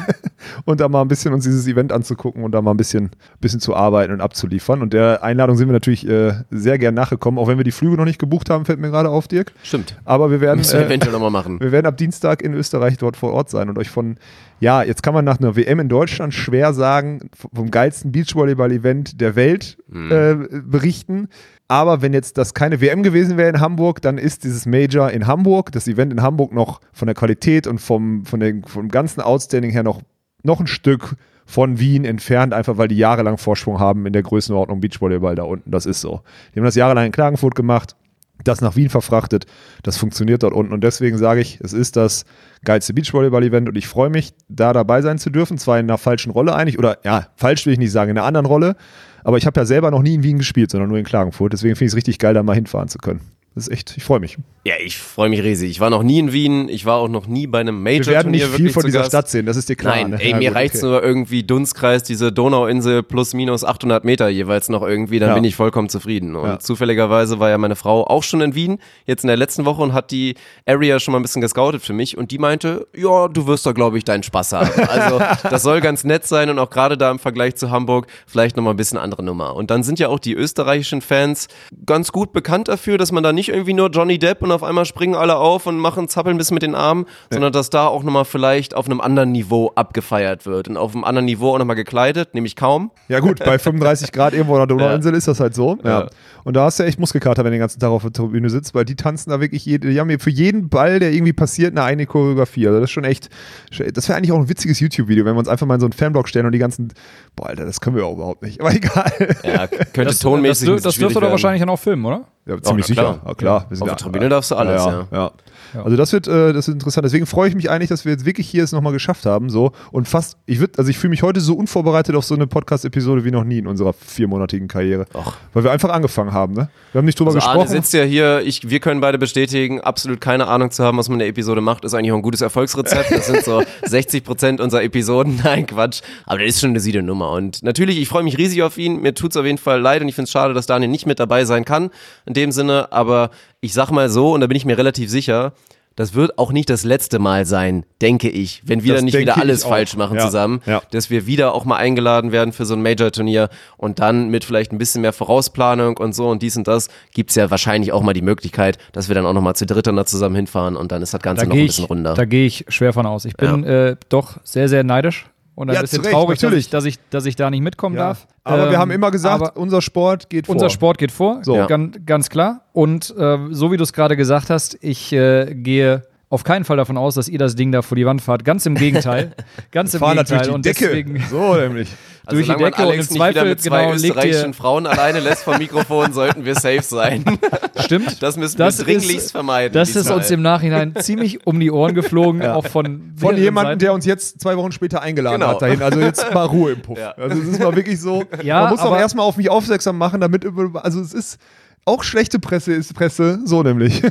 <laughs> und da mal ein bisschen uns dieses Event anzugucken und da mal ein bisschen, bisschen zu arbeiten und abzuliefern. Und der Einladung sind wir natürlich äh, sehr gern nachgekommen, auch wenn wir die Flüge noch nicht gebucht haben, fällt mir gerade auf, Dirk. Stimmt. Aber wir werden. Müssen wir Äh, eventuell nochmal machen. wir werden ab Dienstag in Österreich dort vor Ort sein und euch von, ja, jetzt kann man nach einer WM in Deutschland schwer sagen, vom geilsten Beachvolleyball-Event der Welt äh, berichten. Aber wenn jetzt das keine WM gewesen wäre in Hamburg, dann ist dieses Major in Hamburg, das Event in Hamburg noch von der Qualität und vom, von den, vom ganzen Outstanding her noch, noch ein Stück von Wien entfernt, einfach weil die jahrelang Vorsprung haben in der Größenordnung Beachvolleyball da unten. Das ist so. Die haben das jahrelang in Klagenfurt gemacht das nach Wien verfrachtet. Das funktioniert dort unten. Und deswegen sage ich, es ist das geilste Beachvolleyball-Event und ich freue mich, da dabei sein zu dürfen. Zwar in einer falschen Rolle eigentlich, oder ja, falsch will ich nicht sagen, in einer anderen Rolle. Aber ich habe ja selber noch nie in Wien gespielt, sondern nur in Klagenfurt. Deswegen finde ich es richtig geil, da mal hinfahren zu können. Das ist echt, ich freue mich. Ja, ich freue mich riesig. Ich war noch nie in Wien. Ich war auch noch nie bei einem Wir Major-Turnier werden nicht viel von dieser Gast. Stadt sehen, das ist dir klar. Nein, ne? ey, Ja, mir gut, reicht's okay. nur irgendwie Dunstkreis, diese Donauinsel plus minus 800 Meter jeweils noch irgendwie, dann Ja. bin ich vollkommen zufrieden. Und Ja. zufälligerweise war ja meine Frau auch schon in Wien, jetzt in der letzten Woche und hat die Area schon mal ein bisschen gescoutet für mich und die meinte, ja, du wirst da glaube ich deinen Spaß haben. Also <laughs> das soll ganz nett sein und auch gerade da im Vergleich zu Hamburg vielleicht nochmal ein bisschen andere Nummer. Und dann sind ja auch die österreichischen Fans ganz gut bekannt dafür, dass man da nicht irgendwie nur Johnny Depp und auf einmal springen alle auf und machen zappeln ein bisschen mit den Armen, sondern dass da auch nochmal vielleicht auf einem anderen Niveau abgefeiert wird und auf einem anderen Niveau auch nochmal gekleidet, nämlich kaum. Ja gut, bei 35 Grad irgendwo an der <laughs> Donauinsel ist das halt so. Ja. Ja. Und da hast du echt Muskelkater, wenn du den ganzen Tag auf der Tribüne sitzt, weil die tanzen da wirklich, jede, die haben hier für jeden Ball, der irgendwie passiert, eine eigene Choreografie. Also das ist schon echt, das wäre eigentlich auch ein witziges YouTube-Video, wenn wir uns einfach mal in so einen Fanblock stellen und die ganzen, boah Alter, das können wir auch überhaupt nicht. Aber <laughs> egal. Ja, könnte Das, tonmäßig das, das dürfte doch wahrscheinlich dann auch filmen, oder? Ja, ziemlich na klar. sicher. Ja, klar. Auf ja- der Tribüne darfst du alles, ja. ja. Ja. Also das wird, äh, das wird interessant. Deswegen freue ich mich eigentlich, dass wir jetzt wirklich hier es nochmal geschafft haben. So und fast, ich würde, also ich fühle mich heute so unvorbereitet auf so eine Podcast-Episode wie noch nie in unserer viermonatigen Karriere. Weil wir einfach angefangen haben, ne? Wir haben nicht drüber Also Arne gesprochen. sitzt ja hier, ich, wir können beide bestätigen, absolut keine Ahnung zu haben, was man in der Episode macht, ist eigentlich auch ein gutes Erfolgsrezept. Das sind so <laughs> 60 Prozent unserer Episoden. <laughs> Nein, Quatsch. Aber das ist schon eine siede Nummer. Und natürlich, ich freue mich riesig auf ihn. Mir tut's auf jeden Fall leid und ich finde es schade, dass Daniel nicht mit dabei sein kann in dem Sinne. Aber ich sag mal so, und da bin ich mir relativ sicher, das wird auch nicht das letzte Mal sein, denke ich, wenn wir Das dann nicht wieder alles auch. falsch machen Ja, zusammen, ja. dass wir wieder auch mal eingeladen werden für so ein Major-Turnier und dann mit vielleicht ein bisschen mehr Vorausplanung und so und dies und das gibt's ja wahrscheinlich auch mal die Möglichkeit, dass wir dann auch noch mal zu dritt dann da zusammen hinfahren und dann ist das Ganze Da noch ein bisschen ich, runder. da gehe ich schwer von aus. Ich bin äh, doch sehr, sehr neidisch und ein Ja, bisschen Recht, traurig, dass natürlich. ich, dass, ich, dass ich da nicht mitkommen ja. darf. Aber wir Ähm, haben immer gesagt, unser Sport geht vor. unser Sport geht vor, So. ganz, ganz klar. Und äh, so wie du es gerade gesagt hast, ich äh, gehe auf keinen Fall davon aus, dass ihr das Ding da vor die Wand fahrt. Ganz im Gegenteil. <laughs> Ganz im Gegenteil. natürlich die und Decke. deswegen So nämlich. <laughs> also durch die Decke und im Zweifel, mit zwei genau, österreichischen Frauen alleine lässt vom Mikrofon, sollten wir safe sein. <laughs> stimmt. Das müssen Das wir dringlichst ist- vermeiden. Das ist uns im Nachhinein ziemlich um die Ohren geflogen, auch von, Von jemandem, Seiten. der uns jetzt zwei Wochen später eingeladen Genau. hat dahin. Also jetzt mal Ruhe im Puff. Ja. Also es ist mal wirklich so. Ja, man muss auch aber- erstmal auf mich aufmerksam machen, damit also es ist auch schlechte Presse ist Presse, so nämlich.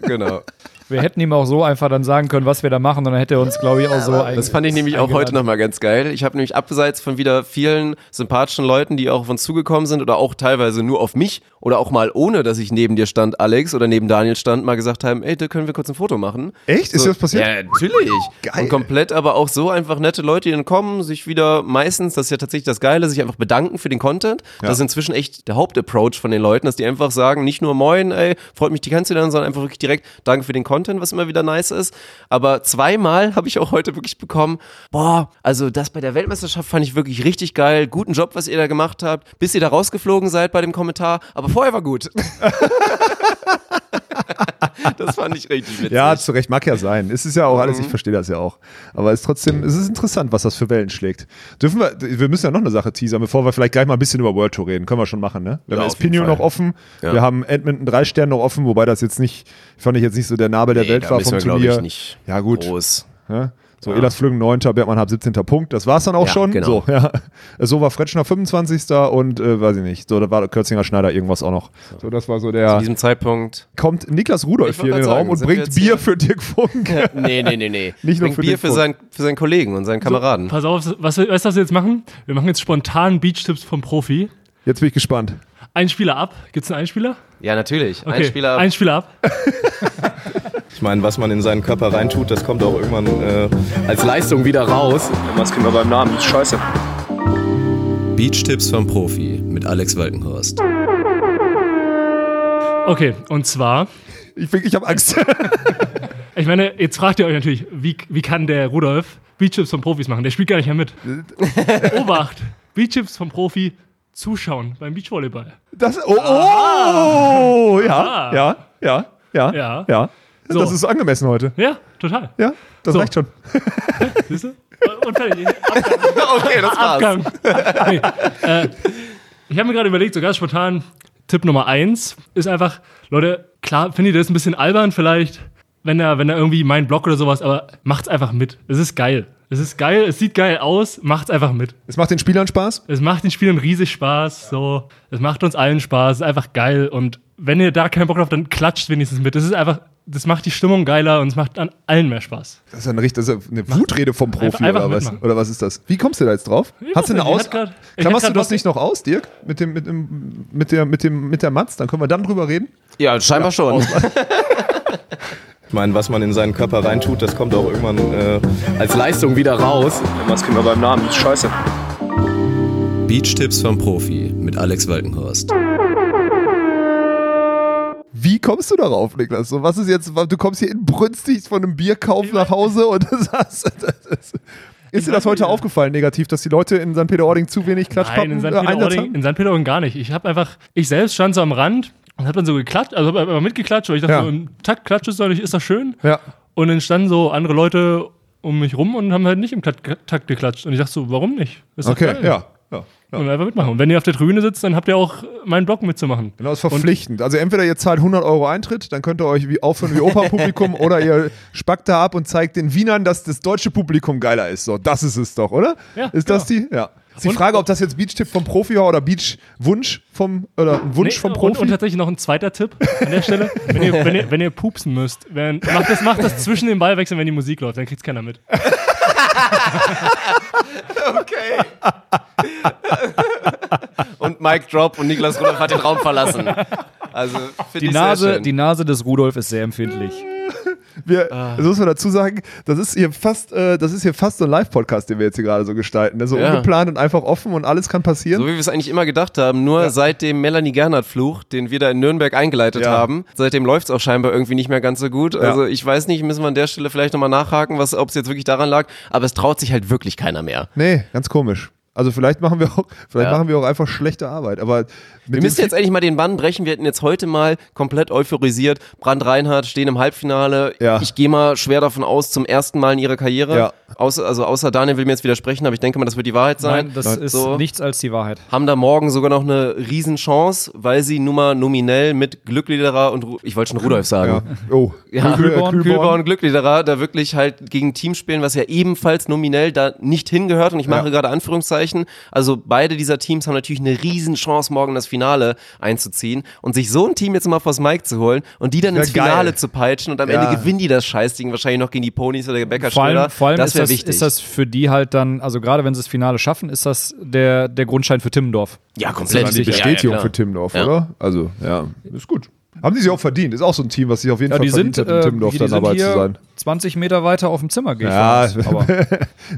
Genau. Wir hätten ihm auch so einfach dann sagen können, was wir da machen, und dann hätte er uns, glaube ich, auch so Das fand ich nämlich auch heute nochmal ganz geil. Ich habe nämlich abseits von wieder vielen sympathischen Leuten, die auch auf uns zugekommen sind oder auch teilweise nur auf mich oder auch mal ohne, dass ich neben dir stand, Alex, oder neben Daniel stand, mal gesagt haben, ey, da können wir kurz ein Foto machen. Echt? Ist So, das passiert? Ja, natürlich. Geil. Und komplett aber auch so einfach nette Leute, die dann kommen, sich wieder meistens, das ist ja tatsächlich das Geile, sich einfach bedanken für den Content. Das ist inzwischen echt der Hauptapproach von den Leuten, dass die einfach sagen, nicht nur moin, ey, freut mich, die kennenzulernen, sondern einfach wirklich direkt danke für den Content, was immer wieder nice ist. Aber zweimal <laughs> habe ich auch heute wirklich bekommen, boah, also das bei der Weltmeisterschaft fand ich wirklich richtig geil. Guten Job, was ihr da gemacht habt, bis ihr da rausgeflogen seid bei dem Kommentar, aber vorher war gut. <laughs> <laughs> das fand ich richtig witzig. Ja, zu Recht, mag ja sein. Es ist ja auch alles, Mhm. ich verstehe das ja auch. Aber es ist trotzdem, es ist interessant, was das für Wellen schlägt. Dürfen wir, wir müssen ja noch eine Sache teasern, bevor wir vielleicht gleich mal ein bisschen über World Tour reden. Können wir schon machen, ne? Wir Ja, haben Fall. noch offen, Ja. wir haben Edmonton drei Sterne noch offen, wobei das jetzt nicht, fand ich jetzt nicht so der Nabel der Nee, Welt war vom wir, Turnier. Ich, nicht ja, gut. groß. Ja? So, Elas Flügen 9., Bergmann Hab 17. Punkt. Das war's dann auch Ja, schon. genau. So, <laughs> ja. So war Fretschner 25. und äh, weiß ich nicht. So, da war Kürzinger Schneider irgendwas auch noch. So, das war so Zu der. diesem Zeitpunkt. Kommt Niklas Rudolph Ich hier in den grad Raum sagen, und bringt Bier hier- für Dirk Funk. <laughs> Nee, nee, nee, nee. <laughs> Nicht nur Bringt für Bier den für, sein, für seinen Kollegen und seinen Kameraden. Pass auf, was, weißt du, was wir jetzt machen? Wir machen jetzt spontan Beach-Tipps vom Profi. Jetzt bin ich gespannt. Ein Spieler ab. Gibt es einen Einspieler? Ja, natürlich. Okay, Ein Spieler. Ein Spieler ab. Ich meine, was man in seinen Körper reintut, das kommt auch irgendwann äh, als Leistung wieder raus. Was kennen wir beim Namen? Das ist scheiße. Beach-Tipps vom Profi mit Alex Walkenhorst. Okay, und zwar, Ich, ich habe Angst. <laughs> ich meine, jetzt fragt ihr euch natürlich, wie, wie kann der Rudolf Beach-Tipps vom Profis machen? Der spielt gar nicht mehr mit. <laughs> Obacht, Beach-Tipps vom Profi zuschauen beim Beachvolleyball. Das, oh, oh, ja, Ah. ja, ja, ja, Ja. ja. So. Das ist angemessen heute. Ja, total. Ja, das So. reicht schon. <laughs> Siehst du? Und fertig. Abgang. <laughs> Okay, das war's. Abgang. Nee. Äh, ich habe mir gerade überlegt, so ganz spontan, Tipp Nummer eins ist einfach, Leute, klar, findet ihr das ein bisschen albern vielleicht, wenn er, wenn er irgendwie meinen Blog oder sowas, aber macht's einfach mit. Es ist geil. Es ist geil, es sieht geil aus, macht's einfach mit. Es macht den Spielern Spaß. Es macht den Spielern riesig Spaß, so. Es macht uns allen Spaß, es ist einfach geil und wenn ihr da keinen Bock habt, dann klatscht wenigstens mit. Das ist einfach, das macht die Stimmung geiler und es macht an allen mehr Spaß. Das ist eine, richtig, das ist eine Wutrede vom Profi Einfach- einfach oder, was, mitmachen. oder was ist das? Wie kommst du da jetzt drauf? Ich Hast du eine Aus? grad- Klammerst du das nicht noch aus, Dirk? Mit dem, mit dem, mit der, mit dem, mit der Matz? Dann können wir dann drüber reden. Ja, scheinbar schon. <laughs> Ich meine, was man in seinen Körper reintut, das kommt auch irgendwann äh, als Leistung wieder raus. Was kennen wir beim Namen? Das ist scheiße. Beach-Tipps vom Profi mit Alex Walkenhorst. Wie kommst du darauf, Niklas? So, was ist jetzt, du kommst hier inbrünstig von einem Bierkauf nach Hause und sagst, das ist, ist dir das heute aufgefallen negativ, dass die Leute in St. Peter-Ording zu wenig Klatschpappen Nein, in St. äh, Peter-Ording. Peter-Ording gar nicht. Ich habe einfach, ich selbst stand so am Rand und habe dann so geklatscht, also habe aber mitgeklatscht, weil ich dachte, Ja. so im Takt klatscht ist doch nicht, ist das schön. Ja. Und dann standen so andere Leute um mich rum und haben halt nicht im Takt geklatscht. Und ich dachte so, warum nicht? Okay, geil. ja. Ja. Und einfach mitmachen. Und wenn ihr auf der Tribüne sitzt, dann habt ihr auch meinen Blog mitzumachen. Genau, ist verpflichtend. Also entweder ihr zahlt 100 Euro Eintritt, dann könnt ihr euch wie aufhören wie Opernpublikum <laughs> oder ihr spackt da ab und zeigt den Wienern, dass das deutsche Publikum geiler ist. So, das ist es doch, oder? Ja, ist das die? Ja. Ist die Und- Frage, ob das jetzt Beach-Tipp vom Profi war oder Beach-Wunsch vom, oder ein Wunsch Nee, vom und, Profi? und tatsächlich noch ein zweiter Tipp an der Stelle. wenn, ihr, wenn, ihr, wenn ihr pupsen müsst, wenn, macht, das, macht das zwischen den Ballwechseln, wenn die Musik läuft, dann kriegt's keiner mit. Und Mike Drop und Niklas Rudolph hat den Raum verlassen. Also Die Nase, die Nase des Rudolf ist sehr empfindlich. Wir, das muss man dazu sagen, das ist hier fast, äh, das ist hier fast so ein Live-Podcast, den wir jetzt hier gerade so gestalten. Ne? So Ja. ungeplant und einfach offen und alles kann passieren. So wie wir es eigentlich immer gedacht haben, nur seit dem Melanie Gernhardt-Fluch, den wir da in Nürnberg eingeleitet Ja. haben, seitdem läuft es auch scheinbar irgendwie nicht mehr ganz so gut. Also ich weiß nicht, müssen wir an der Stelle vielleicht nochmal nachhaken, was, ob es jetzt wirklich daran lag, aber es traut sich halt wirklich keiner mehr. Nee, ganz komisch. Also vielleicht machen wir auch, vielleicht Ja. machen wir auch einfach schlechte Arbeit. Aber Wir müssen jetzt endlich mal den Bann brechen. Wir hätten jetzt heute mal komplett euphorisiert. Brand Reinhardt stehen im Halbfinale. Ja. Ich gehe mal schwer davon aus, zum ersten Mal in ihrer Karriere. Ja. Außer, also außer Daniel will mir jetzt widersprechen, aber ich denke mal, das wird die Wahrheit sein. Nein, das ist So. nichts als die Wahrheit. haben da morgen sogar noch eine Riesenchance, weil sie nun mal nominell mit Glückliederer und Ru ich wollte schon Rudolf sagen. ja. Oh, Ja, Kühlborn, Kühlborn, Glückliederer, da wirklich halt gegen ein Team spielen, was ja ebenfalls nominell da nicht hingehört und ich mache Ja. gerade Anführungszeichen. Also beide dieser Teams haben natürlich eine Riesenchance, morgen das Finale einzuziehen und sich so ein Team jetzt mal vors Mike zu holen und die dann ins Finale geil. zu peitschen und am Ja. Ende gewinnen die das Scheißding wahrscheinlich noch gegen die Ponys oder Becker Vor allem, vor allem Das ist, das, wichtig. ist das für die halt dann, also gerade wenn sie das Finale schaffen, ist das der, der Grundstein für Timmendorf. ja, Das komplett ist die. Bestätigung ja, ja, für Timmendorf, Ja. oder? Also, ja, ist gut. Haben die sich auch verdient. Ist auch so ein Team, was sich auf jeden Ja, Fall die verdient sind, hat, in äh, Timmendorf die dann sind dabei hier zu sein. 20 Meter weiter auf dem Zimmer, gehe ich Ja. <laughs> Aber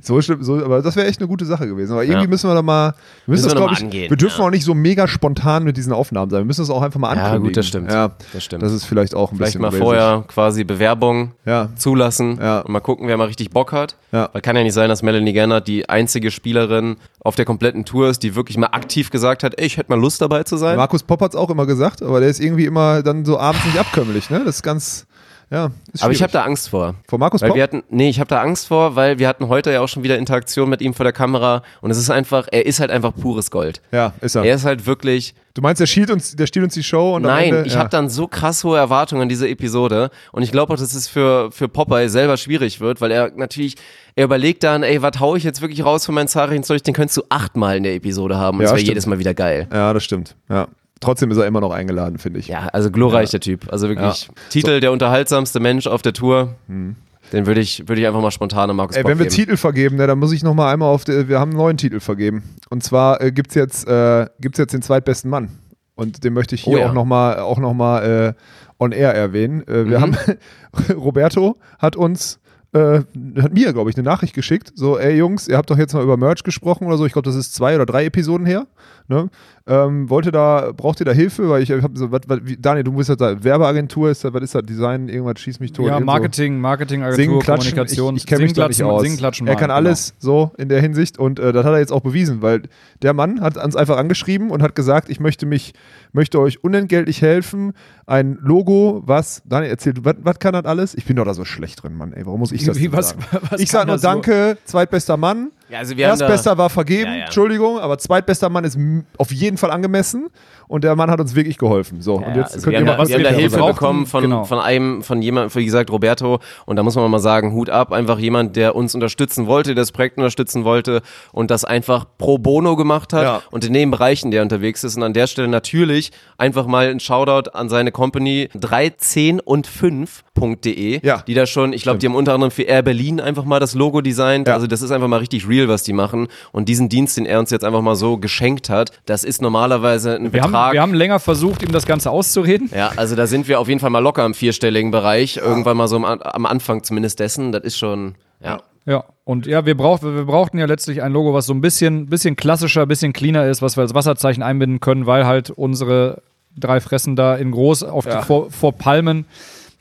so schlimm, so, aber das wäre echt eine gute Sache gewesen. Aber irgendwie Ja. müssen wir da mal, wir müssen Müssen das, wir mal ich, angehen, wir dürfen ja. auch nicht so mega spontan mit diesen Aufnahmen sein. Wir müssen das auch einfach mal Ja, ankündigen. gut, das stimmt. Ja, Das stimmt. Das ist vielleicht auch ein Vielleicht bisschen mal basic. vorher quasi Bewerbung Ja. zulassen Ja. und mal gucken, wer mal richtig Bock hat. Ja. Weil kann ja nicht sein, dass Melanie Gernert die einzige Spielerin auf der kompletten Tour ist, die wirklich mal aktiv gesagt hat, ey, ich hätte mal Lust dabei zu sein. Markus Popp hat es auch immer gesagt, aber der ist irgendwie immer dann so abends nicht abkömmlich. Ne? Das ist ganz, ja. Ist Aber ich habe da Angst vor. Vor Markus Weil wir hatten, nee, ich habe da Angst vor, weil wir hatten heute ja auch schon wieder Interaktion mit ihm vor der Kamera und es ist einfach, er ist halt einfach pures Gold. ja, ist er. Er ist halt wirklich, Du meinst, der stiehlt uns, der stiehlt uns die Show und Nein, Ende, ich ja. habe dann so krass hohe Erwartungen an diese Episode und ich glaube auch, dass es für, für Popeye selber schwierig wird, weil er natürlich, er überlegt dann, ey, was hau ich jetzt wirklich raus von meinen Zahlreichen Zeug, den könntest du achtmal in der Episode haben und Ja, es wäre jedes Mal wieder geil. Ja, das stimmt. Ja. Trotzdem ist er immer noch eingeladen, finde ich. Ja, also glorreich der Typ. Also wirklich Ja. Titel der unterhaltsamste Mensch auf der Tour. Den würde ich, würde ich einfach mal spontan an Markus Ey, Bock wenn wir geben. Titel vergeben, ne, dann muss ich noch mal einmal auf, die, wir haben einen neuen Titel vergeben. Und zwar äh, gibt's jetzt, äh, gibt's jetzt den zweitbesten Mann. Und den möchte ich hier Oh ja. auch noch mal, auch noch mal äh, on air erwähnen. Äh, wir Mhm. haben, <laughs> Roberto hat uns, äh, hat mir, glaube ich, eine Nachricht geschickt. So, ey Jungs, ihr habt doch jetzt mal über Merch gesprochen oder so. Ich glaube, das ist zwei oder drei Episoden her. Ne? Ähm, wollte da, braucht ihr da Hilfe? Weil ich habe so, was, was, wie, Daniel, du bist ja da Werbeagentur, ist da, was ist da, Design, irgendwas, schieß mich tot. ja. Marketing, Marketingagentur, Singen, klatschen, Kommunikation, ich, ich kenne mich da nicht aus. Singen, klatschen, er kann genau. alles so in der Hinsicht und äh, das hat er jetzt auch bewiesen, weil der Mann hat uns einfach angeschrieben und hat gesagt, ich möchte mich, möchte euch unentgeltlich helfen, ein Logo, was, Daniel, erzähl, was, kann das alles? Ich bin doch da so schlecht drin, Mann, ey, warum muss ich das Wie, was, sagen? <laughs> was Ich sag kann nur das so? Danke, zweitbester Mann. Ja, also wir haben da- Erstbester war vergeben, Ja, ja. Entschuldigung, aber zweitbester Mann ist auf jeden Fall angemessen und der Mann hat uns wirklich geholfen. So, und jetzt also könnt wir ihr haben mal da, was wir haben da Hilfe bekommen von, genau. von einem, von jemandem, wie gesagt, Roberto. Und da muss man mal sagen, Hut ab, einfach jemand, der uns unterstützen wollte, der das Projekt unterstützen wollte und das einfach pro bono gemacht hat Ja. und in den Bereichen, der unterwegs ist. Und an der Stelle natürlich einfach mal ein Shoutout an seine Company 310 und 5.de, Ja. die da schon, ich glaube, die haben unter anderem für Air Berlin einfach mal das Logo designt. Ja. Also das ist einfach mal richtig real, was die machen. Und diesen Dienst, den er uns jetzt einfach mal so geschenkt hat, das ist normalerweise ein Wir haben, Betrag. wir haben länger versucht, ihm das Ganze auszureden. Ja, also da sind wir auf jeden Fall mal locker im vierstelligen Bereich. Irgendwann mal so am, am Anfang zumindest dessen. Das ist schon, ja. Ja, und ja, wir, brauch, wir brauchten ja letztlich ein Logo, was so ein bisschen, bisschen klassischer, bisschen cleaner ist, was wir als Wasserzeichen einbinden können, weil halt unsere drei Fressen da in groß auf die, vor, vor Palmen.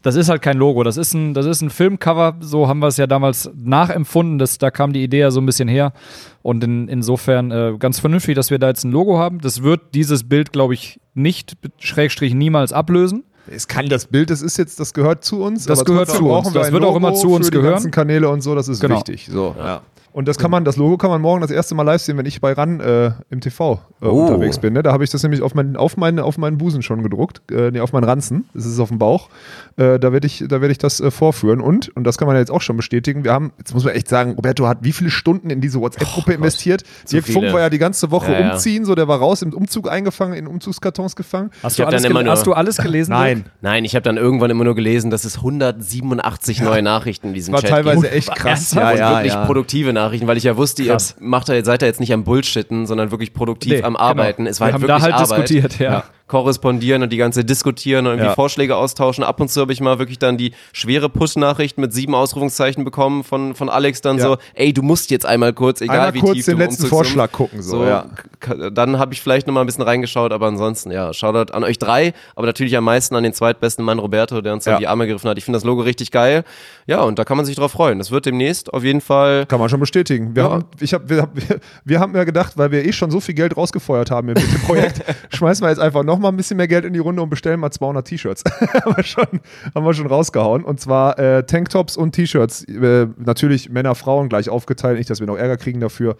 Das ist halt kein Logo, das ist ein, das ist ein Filmcover, so haben wir es ja damals nachempfunden, das, da kam die Idee ja so ein bisschen her. Und in, insofern äh, ganz vernünftig, dass wir da jetzt ein Logo haben. Das wird dieses Bild, glaube ich, nicht, Schrägstrich, niemals ablösen. Es kann das Bild, das ist jetzt, das gehört zu uns. Das aber gehört zu uns. wir Das wird auch immer zu uns für die gehören. ganzen Kanäle und so, das ist Genau. wichtig. So, ja. Und das kann man, das Logo kann man morgen das erste Mal live sehen, wenn ich bei RAN äh, im TV äh, Oh. unterwegs bin. Ne? Da habe ich das nämlich auf, mein, auf, meine, auf meinen Busen schon gedruckt, äh, nee, auf meinen Ranzen. Das ist auf dem Bauch. Äh, da werde ich, da werd ich das äh, vorführen. Und, und das kann man ja jetzt auch schon bestätigen, wir haben, jetzt muss man echt sagen, Roberto hat wie viele Stunden in diese WhatsApp-Gruppe investiert. Dirk. Funk war ja die ganze Woche Ja, ja. umziehen, so der war raus im Umzug eingefangen, in Umzugskartons gefangen. Hast, du alles, dann immer gel- nur- hast du alles gelesen? Nein, Nein, ich habe dann irgendwann immer nur gelesen, dass es 187 neue Nachrichten in diesem war Chat teilweise gibt. echt krass. Ja, Ja, und ja, wirklich ja. produktive Nachrichten, weil ich ja wusste, ihr Krass. macht da, seid da jetzt nicht am Bullshitten, sondern wirklich produktiv Nee, am genau. Arbeiten. Es war Wir halt haben da wirklich halt Arbeit. diskutiert, ja. Korrespondieren und die ganze diskutieren und irgendwie Ja. Vorschläge austauschen. Ab und zu habe ich mal wirklich dann die schwere Push-Nachricht mit sieben Ausrufungszeichen bekommen von, von Alex dann Ja. so, ey, du musst jetzt einmal kurz, egal Einmal wie kurz tief den du letzten Umzug Vorschlag gucken, so, ja. k- Dann habe ich vielleicht noch mal ein bisschen reingeschaut, aber ansonsten, ja, Shoutout an euch drei, aber natürlich am meisten an den zweitbesten Mann Roberto, der uns Ja. die Arme gegriffen hat. Ich finde das Logo richtig geil. Ja, und da kann man sich drauf freuen. Das wird demnächst auf jeden Fall. Kann man schon bestätigen. Wir, Ja. haben, ich hab, wir, wir, <laughs> wir haben ja gedacht, weil wir eh schon so viel Geld rausgefeuert haben mit dem Projekt, <laughs> schmeißen wir jetzt einfach noch mal ein bisschen mehr Geld in die Runde und bestellen mal 200 T-Shirts. <laughs> haben, wir schon, haben wir schon rausgehauen. Und zwar äh, Tanktops und T-Shirts. Äh, natürlich Männer, Frauen gleich aufgeteilt. Nicht, dass wir noch Ärger kriegen dafür.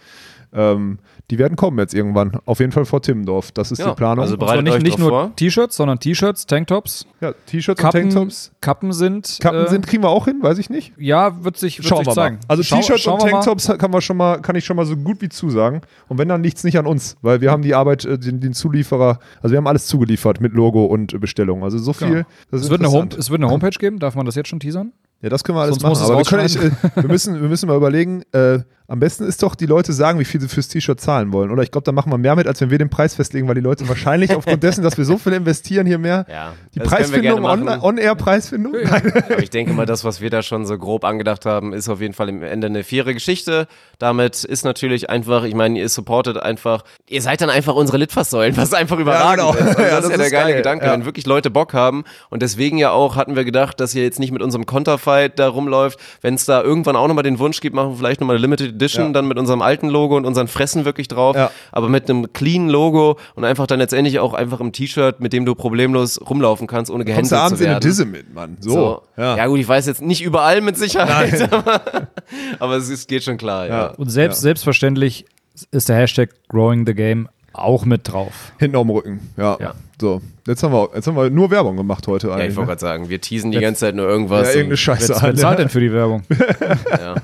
Ähm, die werden kommen jetzt irgendwann. Auf jeden Fall vor Timmendorf. Das ist Ja, die Planung. also Also Bereitet nicht, euch nicht nur. T-Shirts, sondern T-Shirts, Tanktops. ja, T-Shirts und Kappen, Tanktops. Kappen sind. Kappen äh, sind, kriegen wir auch hin, weiß ich nicht. Ja, wird sich, wird Schauen sich wir zeigen. mal. Also T-Shirts und. Tanktops kann, man schon mal, kann ich schon mal so gut wie zusagen. Und wenn dann nichts nicht an uns, weil wir haben die Arbeit, äh, den, den Zulieferer, also wir haben alles zugeliefert mit Logo und äh, Bestellung. Also so viel. Genau. Es wird, eine Home, es wird eine Homepage geben, darf man das jetzt schon teasern? Ja, das können wir alles Sonst machen. es Aber wir, können, ich, äh, wir, müssen, wir müssen mal überlegen, äh, am besten ist doch, die Leute sagen, wie viel sie fürs T-Shirt zahlen wollen. Oder ich glaube, da machen wir mehr mit, als wenn wir den Preis festlegen, weil die Leute wahrscheinlich aufgrund dessen, dass wir so viel investieren, hier mehr. Ja, Die Preisfindung. On- On-Air-Preisfindung? Nein. <laughs> Aber ich denke mal, das, was wir da schon so grob angedacht haben, ist auf jeden Fall im Ende eine faire Geschichte. Damit ist natürlich einfach, ich meine, ihr supportet einfach, ihr seid dann einfach unsere Litfaßsäulen, was einfach überragend genau. ist. Ja, das, das ist ja der ist geile geil. Gedanke, Ja. wenn wirklich Leute Bock haben. Und deswegen ja auch hatten wir gedacht, dass ihr jetzt nicht mit unserem Konterfight da rumläuft. Wenn es da irgendwann auch nochmal den Wunsch gibt, machen wir vielleicht nochmal eine Limited Edition, Ja. dann mit unserem alten Logo und unseren Fressen wirklich drauf. Ja. Aber mit einem clean Logo und einfach dann letztendlich auch einfach im T-Shirt, mit dem du problemlos rumlaufen kannst, ohne Kommst gehänselt du zu abends in eine werden. Disse mit, Mann. So. So. Ja. Ja. gut, ich weiß jetzt nicht überall mit Sicherheit, aber, <laughs> aber es ist, geht schon klar, ja. Ja. Und selbst, selbstverständlich ist der Hashtag Growing the Game auch mit drauf. Hinten auf dem Rücken. Ja. Ja. So. Jetzt haben, wir, jetzt haben wir nur Werbung gemacht heute Ja, eigentlich. ich wollte ne? gerade sagen, wir teasen die ganze Zeit nur irgendwas. ja, irgendeine Scheiße. Wer an, zahlt ja. denn für die Werbung? <laughs> ja.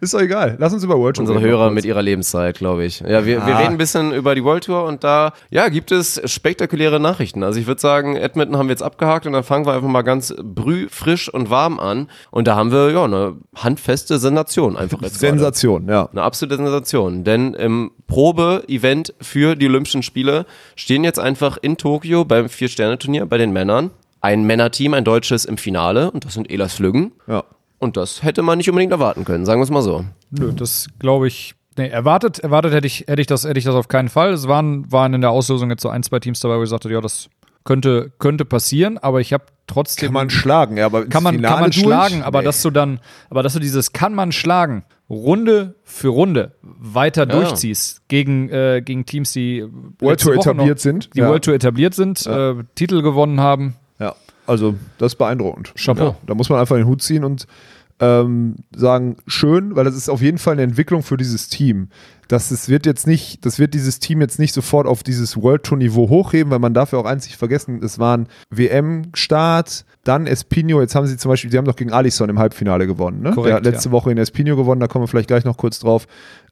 Ist doch egal. Lass uns über World Tour Unsere reden, Hörer mit ihrer Lebenszeit, glaube ich. Ja, wir, wir Ah. reden ein bisschen über die World Tour und da ja, gibt es spektakuläre Nachrichten. Also ich würde sagen, Edmonton haben wir jetzt abgehakt und dann fangen wir einfach mal ganz brüh, frisch und warm an. Und da haben wir ja eine handfeste Sensation einfach jetzt gerade. Sensation, ja. Eine absolute Sensation, denn im Probe-Event für die Olympischen Spiele stehen jetzt einfach in Tokio beim Vier-Sterne-Turnier bei den Männern ein Männerteam, ein deutsches im Finale und das sind Elas Flüggen. ja. Und das hätte man nicht unbedingt erwarten können, sagen wir es mal so. Nö, das glaube ich. Nee, erwartet, erwartet hätte ich, hätte ich das, hätte ich das auf keinen Fall. Es waren, waren in der Auslosung jetzt so ein, zwei Teams dabei, wo ich sagte, ja, das könnte, könnte passieren, aber ich habe trotzdem. Kann man schlagen, ja, aber kann man, Finale kann man durch? schlagen, aber Nee. dass du dann, aber dass du dieses kann man schlagen, Runde für Runde weiter durchziehst gegen, äh, gegen Teams, die World Tour Woche etabliert sind, die ja. World Tour etabliert sind, äh, Titel gewonnen haben. Ja, also das ist beeindruckend. Chapeau. Ja, da muss man einfach den Hut ziehen und ähm, sagen, schön, weil das ist auf jeden Fall eine Entwicklung für dieses Team. Das, das wird jetzt nicht, das wird dieses Team jetzt nicht sofort auf dieses World Tour Niveau hochheben, weil man darf ja auch nicht vergessen, es waren WM-Start, dann Espino, jetzt haben sie zum Beispiel, sie haben doch gegen Alisson im Halbfinale gewonnen, ne? Korrekt, Der hat letzte Woche in Espino gewonnen, da kommen wir vielleicht gleich noch kurz drauf.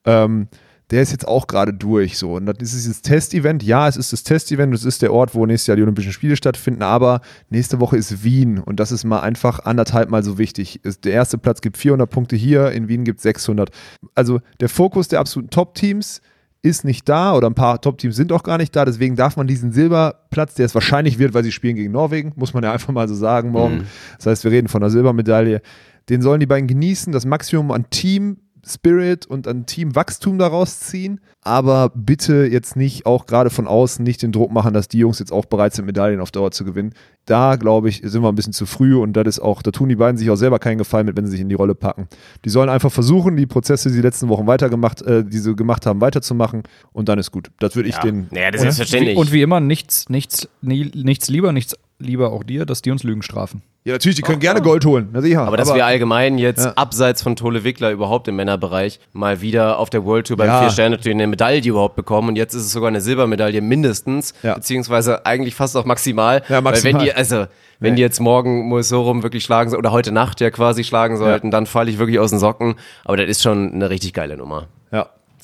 Ähm, der ist jetzt auch gerade durch so. Und das ist dieses Testevent. Ja, es ist das Testevent, es ist der Ort, wo nächstes Jahr die Olympischen Spiele stattfinden, aber nächste Woche ist Wien und das ist mal einfach anderthalb Mal so wichtig. Der erste Platz gibt 400 Punkte hier, in Wien gibt es 600. Also der Fokus der absoluten Top-Teams ist nicht da oder ein paar Top-Teams sind auch gar nicht da, deswegen darf man diesen Silberplatz, der es wahrscheinlich wird, weil sie spielen gegen Norwegen, muss man ja einfach mal so sagen morgen. Das heißt, wir reden von einer Silbermedaille. Den sollen die beiden genießen, das Maximum an Team Spirit und an Teamwachstum daraus ziehen, aber bitte jetzt nicht auch gerade von außen nicht den Druck machen, dass die Jungs jetzt auch bereit sind, Medaillen auf Dauer zu gewinnen. Da, glaube ich, sind wir ein bisschen zu früh und das ist auch, da tun die beiden sich auch selber keinen Gefallen mit, wenn sie sich in die Rolle packen. Die sollen einfach versuchen, die Prozesse, die sie die letzten Wochen weitergemacht, äh, die sie gemacht haben, weiterzumachen und dann ist gut. Das würde ich den. Naja, das ist Wie, selbstverständlich. und wie immer, nichts, nichts, nie, nichts lieber, nichts lieber auch dir, dass die uns Lügen strafen. Ja, natürlich, die können gerne Gold holen. Na, sicher. Aber dass wir allgemein jetzt Ja. abseits von Tole Wickler überhaupt im Männerbereich mal wieder auf der World Tour beim Ja. Vier-Sterne-Turnier eine Medaille überhaupt bekommen und jetzt ist es sogar eine Silbermedaille mindestens, beziehungsweise eigentlich fast auch maximal. Ja, Weil wenn maximal. die, also, wenn die jetzt morgen Moisorum wirklich schlagen oder heute Nacht ja quasi schlagen sollten, dann falle ich wirklich aus den Socken. Aber das ist schon eine richtig geile Nummer.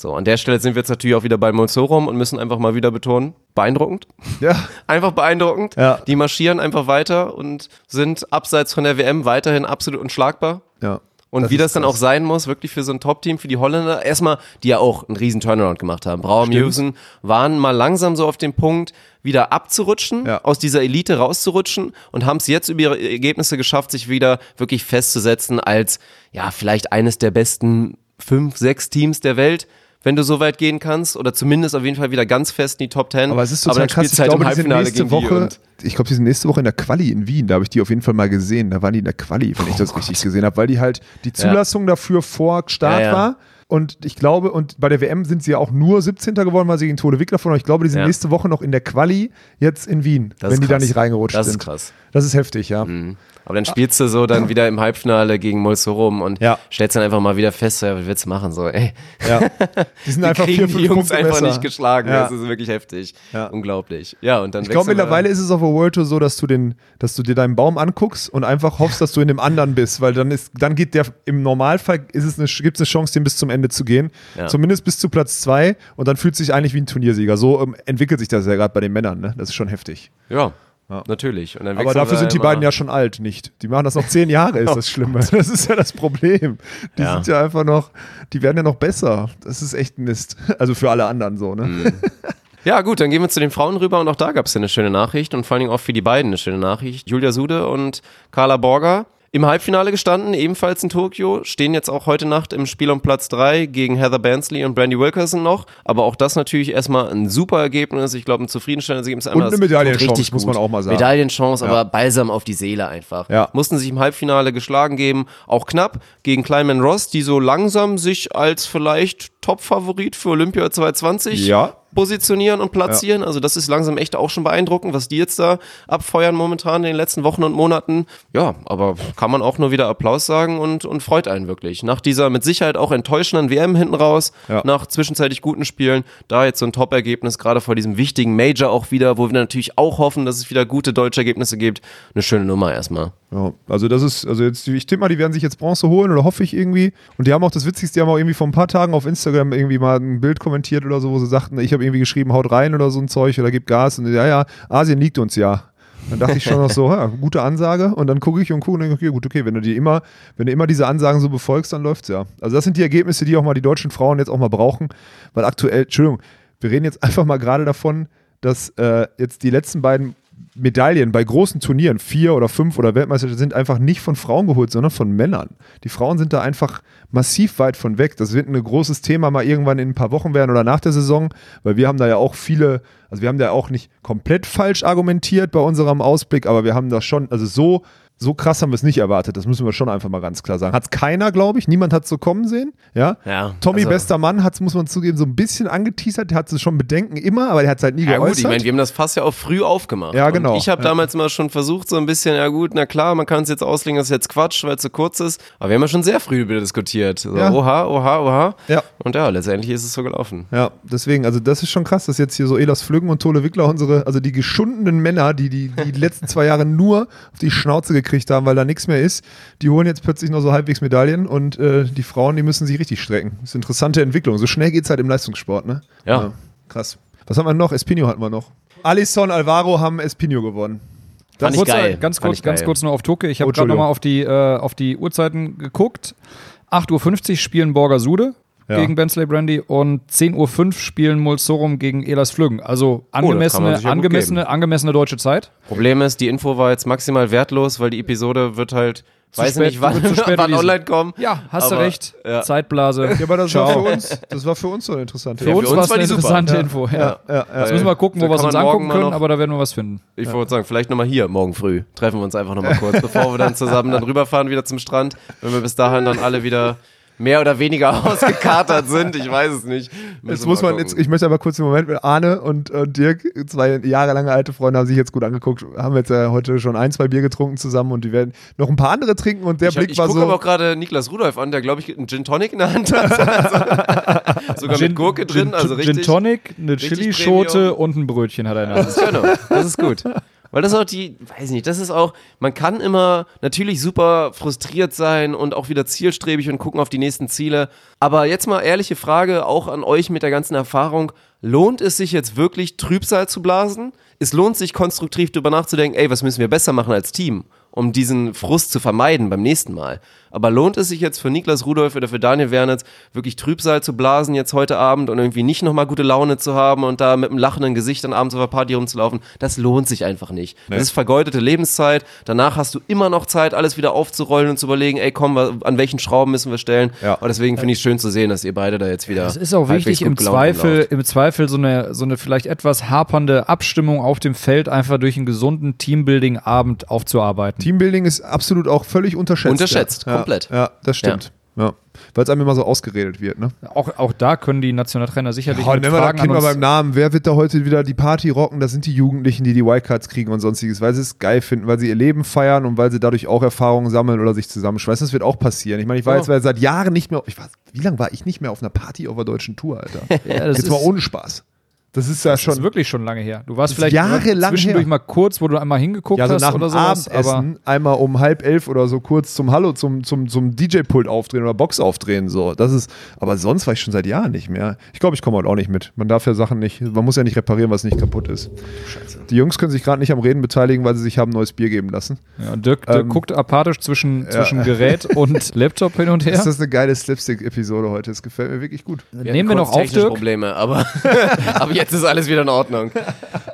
So, an der Stelle sind wir jetzt natürlich auch wieder bei Moisorum und müssen einfach mal wieder betonen, beeindruckend. Ja. <laughs> Einfach beeindruckend. Ja. Die marschieren einfach weiter und sind abseits von der WM weiterhin absolut unschlagbar. Ja. Und Das wie das dann krass. auch sein muss, wirklich für so ein Top-Team, für die Holländer, erstmal, die ja auch einen riesen Turnaround gemacht haben. Brauer. Mewsen waren mal langsam so auf dem Punkt, wieder abzurutschen, Ja. aus dieser Elite rauszurutschen und haben es jetzt über ihre Ergebnisse geschafft, sich wieder wirklich festzusetzen als, ja, vielleicht eines der besten fünf, sechs Teams der Welt. Wenn du so weit gehen kannst, oder zumindest auf jeden Fall wieder ganz fest in die Top Ten. Aber es ist total krass. Ich du halt glaube, die sind nächste Woche. Ich glaube, die sind nächste Woche in der Quali in Wien. Da habe ich die auf jeden Fall mal gesehen. Da waren die in der Quali, wenn ich das richtig gesehen habe, weil die halt die Zulassung dafür vor Start Ja, ja. war. Und ich glaube, und bei der WM sind sie ja auch nur 17. geworden, weil sie gegen Tode Wickler von. Ich glaube, die sind Ja. nächste Woche noch in der Quali jetzt in Wien, Das wenn die da nicht reingerutscht Das ist sind. krass. Das ist heftig, ja. Aber dann spielst du so dann wieder im Halbfinale gegen Mulsorum und Ja. stellst dann einfach mal wieder fest, ja, was willst du machen? So, ey, ja. <laughs> Die sind einfach vier, die fünf Jungs Punkte einfach besser. nicht geschlagen. Ja. Das ist wirklich heftig. Ja. Unglaublich. Ja, und dann Ich glaube, mittlerweile ist es auf der World Tour so, dass du, den, dass du dir deinen Baum anguckst und einfach hoffst, dass du in dem anderen bist, weil dann ist, dann geht der, im Normalfall ist es eine, gibt es eine Chance, den bis zum Ende zu gehen. Zumindest bis zu Platz zwei und dann fühlt sich eigentlich wie ein Turniersieger. So ähm, entwickelt sich das ja gerade bei den Männern, ne? Das ist schon heftig. Ja, Ja. natürlich. Aber dafür sind die immer- beiden ja schon alt, nicht? Die machen das noch zehn Jahre, ist <laughs> das Schlimme. Das ist ja das Problem. Die Ja. sind ja einfach noch, die werden ja noch besser. Das ist echt Mist. Also für alle anderen so, ne? Mhm. Ja, gut, dann gehen wir zu den Frauen rüber und auch da gab es ja eine schöne Nachricht und vor allen Dingen auch für die beiden eine schöne Nachricht. Julia Sude und Carla Borger im Halbfinale gestanden, ebenfalls in Tokio, stehen jetzt auch heute Nacht im Spiel um Platz 3 gegen Heather Bansley und Brandy Wilkerson noch. Aber auch das natürlich erstmal ein super Ergebnis. Ich glaube, ein zufriedenstellendes Ergebnis. Einmal eine Medaillenchance, muss man auch mal sagen. Medaillenchance, Ja. aber balsam auf die Seele einfach. Ja. Mussten sich im Halbfinale geschlagen geben, auch knapp gegen Kleinman Ross, die so langsam sich als vielleicht Top-Favorit für Olympia 2020 Ja. Positionieren und platzieren. Also das ist langsam echt auch schon beeindruckend, was die jetzt da abfeuern momentan in den letzten Wochen und Monaten. Ja, aber kann man auch nur wieder Applaus sagen und, und freut einen wirklich. Nach dieser mit Sicherheit auch enttäuschenden WM hinten raus, Ja. nach zwischenzeitlich guten Spielen, da jetzt so ein Top-Ergebnis, gerade vor diesem wichtigen Major auch wieder, wo wir natürlich auch hoffen, dass es wieder gute deutsche Ergebnisse gibt. Eine schöne Nummer erstmal. Ja, also das ist, also jetzt, ich tippe mal, die werden sich jetzt Bronze holen oder hoffe ich irgendwie. Und die haben auch das Witzigste, die haben auch irgendwie vor ein paar Tagen auf Instagram irgendwie mal ein Bild kommentiert oder so, wo sie sagten, ich habe irgendwie geschrieben, haut rein oder so ein Zeug oder gibt Gas. Und ja, ja, Asien liegt uns ja. Dann dachte ich schon noch so, <laughs> ja, gute Ansage. Und dann gucke ich und gucke und denke, okay, gut, okay, wenn du die immer, wenn du immer diese Ansagen so befolgst, dann läuft's ja. Also das sind die Ergebnisse, die auch mal die deutschen Frauen jetzt auch mal brauchen. Weil aktuell, Entschuldigung, wir reden jetzt <laughs> einfach mal gerade davon, dass äh, jetzt die letzten beiden Medaillen bei großen Turnieren, vier oder fünf oder Weltmeister, sind einfach nicht von Frauen geholt, sondern von Männern. Die Frauen sind da einfach massiv weit von weg. Das wird ein großes Thema mal irgendwann in ein paar Wochen werden oder nach der Saison, weil wir haben da ja auch viele, also wir haben da auch nicht komplett falsch argumentiert bei unserem Ausblick, aber wir haben da schon, also so so krass haben wir es nicht erwartet. Das müssen wir schon einfach mal ganz klar sagen. Hat es keiner, glaube ich. Niemand hat es so kommen sehen. Ja. Ja, Tommy, also- bester Mann, hat es, muss man zugeben, so ein bisschen angeteasert. Der hat es schon Bedenken immer, aber der hat es halt nie Ja geäußert. gut, ich meine, wir haben das Fass ja auch früh aufgemacht. Ja, genau. Und ich habe Ja. damals mal schon versucht, so ein bisschen, ja gut, na klar, man kann es jetzt auslegen, das ist jetzt Quatsch, weil es zu kurz ist. Aber wir haben ja schon sehr früh darüber diskutiert. So, Ja. Oha, oha, oha. Ja. Und ja, letztendlich ist es so gelaufen. Ja, deswegen, also das ist schon krass, dass jetzt hier so Elas Flüggen und Tole Wickler unsere, also die geschundenen Männer, die die, die letzten zwei Jahre nur auf die Schnauze gekriegt haben, weil da nichts mehr ist, die holen jetzt plötzlich noch so halbwegs Medaillen und äh, die Frauen, die müssen sich richtig strecken. Das ist eine interessante Entwicklung. So schnell geht es halt im Leistungssport, ne? Ja. Krass. Was haben wir noch? Espino hatten wir noch. Alisson, Alvaro haben Espino gewonnen. Fand ich kurz, geil. Ganz Fand kurz, ich ganz geil. kurz nur auf Tokio. Ich Oh, habe gerade Entschuldigung. nochmal auf die, äh, auf die Uhrzeiten geguckt. 8.50 Uhr spielen Borger Sude Ja. gegen Bensley Brandy und 10.05 Uhr spielen Mulsorum gegen Elas Flüggen. Also man angemessene, sich ja angemessene, angemessene deutsche Zeit. Problem ist, die Info war jetzt maximal wertlos, weil die Episode wird halt, weiß spät- nicht, wann, wird zu spät <laughs> wann online kommen. Ja, hast Aber, du recht. ja. Zeitblase. Ja, aber das war für uns, das war für uns so eine interessante Für Ja, uns für war uns es war eine die super. interessante Ja. Info. Ja. Ja, ja, ja. Jetzt müssen wir gucken, wo wir es uns angucken mal können, noch- aber da werden wir was finden. Ich wollte sagen, vielleicht nochmal hier, morgen früh. Treffen wir uns einfach nochmal kurz, bevor wir dann zusammen dann rüberfahren wieder zum Strand. Wenn wir bis dahin dann alle wieder mehr oder weniger <laughs> ausgekatert sind. Ich weiß es nicht. Müssen Jetzt muss man, jetzt, ich möchte aber kurz den Moment mit Arne und, und Dirk, zwei jahrelange alte Freunde, haben sich jetzt gut angeguckt, haben jetzt äh, heute schon ein, zwei Bier getrunken zusammen und die werden noch ein paar andere trinken und der ich Blick ich war gucke so. aber auch gerade Niklas Rudolf an, der, glaube ich, einen Gin Tonic in der Hand hat. <laughs> Sogar mit Gurke drin, Gin, also richtig. Gin Tonic, eine Chili-Schote und ein Brötchen hat er in der Hand. Das ist genau. Das ist gut. <laughs> Weil das auch die, weiß ich nicht, das ist auch, man kann immer natürlich super frustriert sein und auch wieder zielstrebig und gucken auf die nächsten Ziele. Aber jetzt mal ehrliche Frage, auch an euch mit der ganzen Erfahrung. Lohnt es sich jetzt wirklich, Trübsal zu blasen? Es lohnt sich, konstruktiv darüber nachzudenken, ey, was müssen wir besser machen als Team, um diesen Frust zu vermeiden beim nächsten Mal. Aber lohnt es sich jetzt für Niklas Rudolph oder für Daniel Wernitz wirklich Trübsal zu blasen jetzt heute Abend und irgendwie nicht nochmal gute Laune zu haben und da mit einem lachenden Gesicht dann abends auf der Party rumzulaufen? Das lohnt sich einfach nicht. Das ist vergeudete Lebenszeit. Danach hast du immer noch Zeit, alles wieder aufzurollen und zu überlegen, ey, komm, an welchen Schrauben müssen wir stellen? Ja. Und deswegen finde ich es schön zu sehen, dass ihr beide da jetzt wieder. Es ist auch wichtig, im Zweifel, im Zweifel so eine, so eine vielleicht etwas hapernde Abstimmung auf dem Feld einfach durch einen gesunden Teambuilding-Abend aufzuarbeiten. Teambuilding ist absolut auch völlig unterschätzt. Unterschätzt, ja. Komplett. Ja, das stimmt. Ja. Weil es einem immer so ausgeredet wird, ne? Auch, auch da können die Nationaltrainer sicherlich Oh, mit wir das Fragen Kind an mal uns beim Namen. Wer wird da heute wieder die Party rocken? Das sind die Jugendlichen, die die Wildcards kriegen und sonstiges, weil sie es geil finden, weil sie ihr Leben feiern und weil sie dadurch auch Erfahrungen sammeln oder sich zusammenschweißen. Das wird auch passieren. Ich meine, ich war Ja. jetzt seit Jahren nicht mehr, ich war, wie lange war ich nicht mehr auf einer Party auf der deutschen Tour, Alter? <laughs> Ja, das jetzt ist- mal ohne Spaß. Das ist ja Das schon ist wirklich schon lange her. Du warst ist vielleicht jahrelang zwischendurch her. mal kurz, wo du einmal hingeguckt ja, so hast nach dem oder sowas. Aber Abendessen einmal um halb elf oder so kurz zum Hallo, zum, zum, zum DJ-Pult aufdrehen oder Box aufdrehen. So. Das ist, aber sonst war ich schon seit Jahren nicht mehr. Ich glaube, ich komme heute auch nicht mit. Man darf ja Sachen nicht, man muss ja nicht reparieren, was nicht kaputt ist. Die Jungs können sich gerade nicht am Reden beteiligen, weil sie sich haben ein neues Bier geben lassen. ja, Dirk, Dirk Ähm, guckt apathisch zwischen, zwischen Gerät <laughs> und Laptop hin und her. Ist das eine geile Slapstick-Episode heute? Das gefällt mir wirklich gut. Wir Nehmen wir noch auf, technische Dirk? Probleme, aber, <laughs> <laughs> aber jetzt ist alles wieder in Ordnung.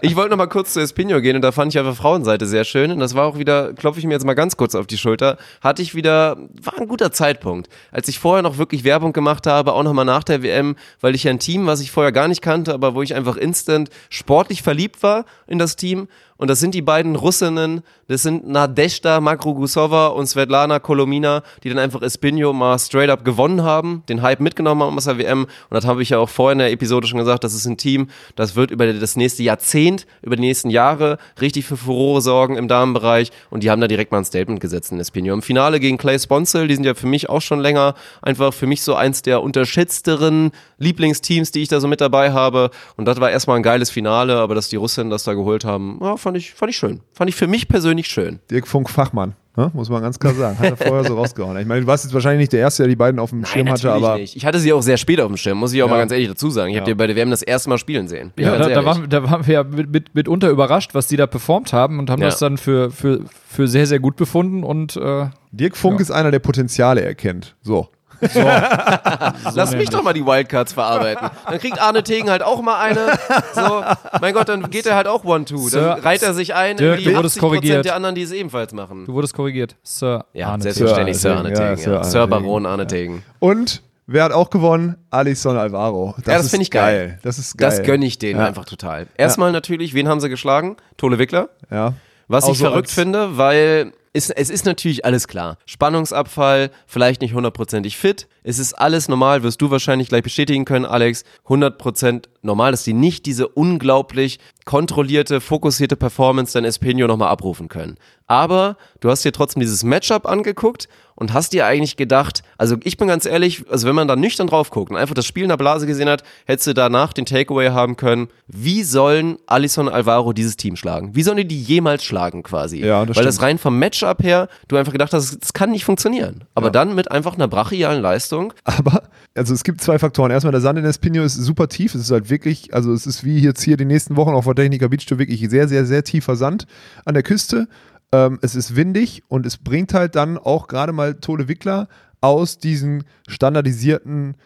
Ich wollte noch mal kurz zu Espino gehen und da fand ich einfach Frauenseite sehr schön und das war auch wieder, klopfe ich mir jetzt mal ganz kurz auf die Schulter, hatte ich wieder, war ein guter Zeitpunkt, als ich vorher noch wirklich Werbung gemacht habe, auch noch mal nach der WM, weil ich ein Team, was ich vorher gar nicht kannte, aber wo ich einfach instant sportlich verliebt war in das Team und das sind die beiden Russinnen, das sind Nadezhda Makrogusova und Svetlana Kolomina, die dann einfach Espino mal straight up gewonnen haben, den Hype mitgenommen haben aus der WM. Und das habe ich ja auch vorher in der Episode schon gesagt, das ist ein Team, das wird über das nächste Jahrzehnt, über die nächsten Jahre richtig für Furore sorgen im Damenbereich. Und die haben da direkt mal ein Statement gesetzt in Espino. Im Finale gegen Clay Sponsel, die sind ja für mich auch schon länger einfach für mich so eins der unterschätzteren Lieblingsteams, die ich da so mit dabei habe. Und das war erstmal ein geiles Finale, aber dass die Russinnen das da geholt haben, ja, fand ich, fand ich schön. Fand ich für mich persönlich schön. Dirk Funk Fachmann, ne? muss man ganz klar sagen. Hat er <laughs> vorher so rausgehauen. Ich meine, du warst jetzt wahrscheinlich nicht der Erste, der die beiden auf dem Schirm hatte, aber nicht. Ich hatte sie auch sehr spät auf dem Schirm, muss ich auch Ja. mal ganz ehrlich dazu sagen. Ich habe Ja. die bei der WM das erste Mal spielen sehen. Bin Ja, da, da, waren, da waren wir ja mit, mit, mitunter überrascht, was die da performt haben und haben Ja. das dann für, für, für sehr, sehr gut befunden und äh, Dirk Funk ist einer, der Potenziale erkennt. So. <laughs> <laughs> Lass mich doch mal die Wildcards verarbeiten. Dann kriegt Arne Tegen halt auch mal eine. So, mein Gott, dann geht er halt auch One-Two. Sir, Dann reiht er sich ein Dirk, in du die wurdest 80% korrigiert. der anderen, die es ebenfalls machen. du wurdest korrigiert. Sir Ja, Arne selbstverständlich Sir Sir Arne Tegen, ja, Tegen. Sir Ja, Sir Tegen. Baron Arne Tegen. Und wer hat auch gewonnen? Alisson Alvaro. Das Ja, das finde ich geil. Das ist geil. Das gönne ich denen Ja. einfach total. Erstmal natürlich, wen haben sie geschlagen? Tole Wickler. Ja. Was Auch ich so verrückt finde, weil es, es ist natürlich alles klar. Spannungsabfall, vielleicht nicht hundertprozentig fit. Es ist alles normal, wirst du wahrscheinlich gleich bestätigen können, Alex. 100% normal, dass die nicht diese unglaublich kontrollierte, fokussierte Performance dein Espino nochmal abrufen können. Aber du hast dir trotzdem dieses Matchup angeguckt und hast dir eigentlich gedacht, also ich bin ganz ehrlich, also wenn man da nüchtern drauf guckt und einfach das Spiel in der Blase gesehen hat, hättest du danach den Takeaway haben können, wie sollen Alisson Alvaro dieses Team schlagen? Wie sollen die die jemals schlagen quasi? Ja, das Weil das stimmt. rein vom Matchup her, du einfach gedacht hast, das kann nicht funktionieren. Aber dann mit einfach einer brachialen Leistung. Aber, also es gibt zwei Faktoren. Erstmal, der Sand in Espino ist super tief. Es ist halt wirklich, also es ist wie jetzt hier die nächsten Wochen auf der Techniker Beach Tour wirklich sehr, sehr, sehr tiefer Sand an der Küste. Ähm, es ist windig und es bringt halt dann auch gerade mal Tole Wickler aus diesen standardisierten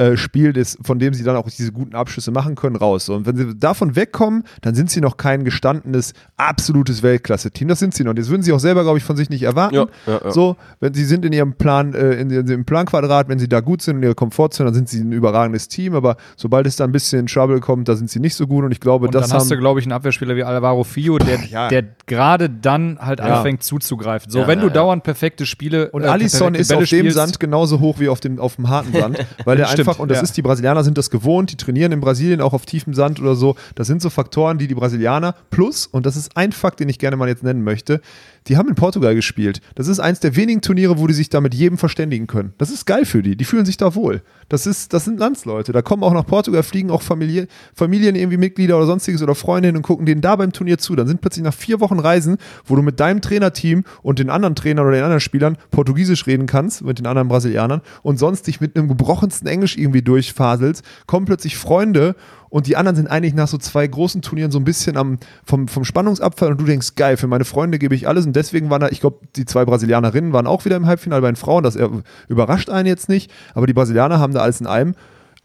äh, Spiel, des, von dem sie dann auch diese guten Abschlüsse machen können, raus. Und wenn sie davon wegkommen, dann sind sie noch kein gestandenes, absolutes Weltklasse-Team. Das sind sie noch. Das würden sie auch selber, glaube ich, von sich nicht erwarten. Ja, ja, ja. So, wenn sie sind in ihrem Plan, äh, in, in ihrem Planquadrat, wenn sie da gut sind in ihrer Komfortzone, dann sind sie ein überragendes Team. Aber sobald es da ein bisschen in Trouble kommt, da sind sie nicht so gut. Und ich glaube, Und das dann hast du, glaube ich, einen Abwehrspieler wie Alvaro Fio, der, ja. der gerade dann halt Ja. anfängt zuzugreifen. So, Ja, wenn du ja. dauernd perfekte Spiele Und äh, Alisson ist Bälle auf dem spielst, Sand genauso hoch wie auf dem, auf dem harten Sand, <laughs> weil der Stimmt, einfach, und das ja. ist, die Brasilianer sind das gewohnt, die trainieren in Brasilien auch auf tiefem Sand oder so. Das sind so Faktoren, die die Brasilianer plus, und das ist ein Fakt, den ich gerne mal jetzt nennen möchte, die haben in Portugal gespielt. Das ist eins der wenigen Turniere, wo die sich da mit jedem verständigen können. Das ist geil für die. Die fühlen sich da wohl. Das, ist, das sind Landsleute. Da kommen auch nach Portugal, fliegen auch Familie, Familien, irgendwie Mitglieder oder sonstiges oder Freunde hin und gucken denen da beim Turnier zu. Dann sind plötzlich nach vier Wochen Reisen, wo du mit deinem Trainerteam und den anderen Trainern oder den anderen Spielern Portugiesisch reden kannst, mit den anderen Brasilianern und sonst dich mit einem gebrochensten Englisch irgendwie durchfaselst, kommen plötzlich Freunde und die anderen sind eigentlich nach so zwei großen Turnieren so ein bisschen am, vom, vom Spannungsabfall und du denkst, geil, für meine Freunde gebe ich alles. Und deswegen waren da, ich glaube, die zwei Brasilianerinnen waren auch wieder im Halbfinale bei den Frauen, das er- überrascht einen jetzt nicht, aber die Brasilianer haben da alles in einem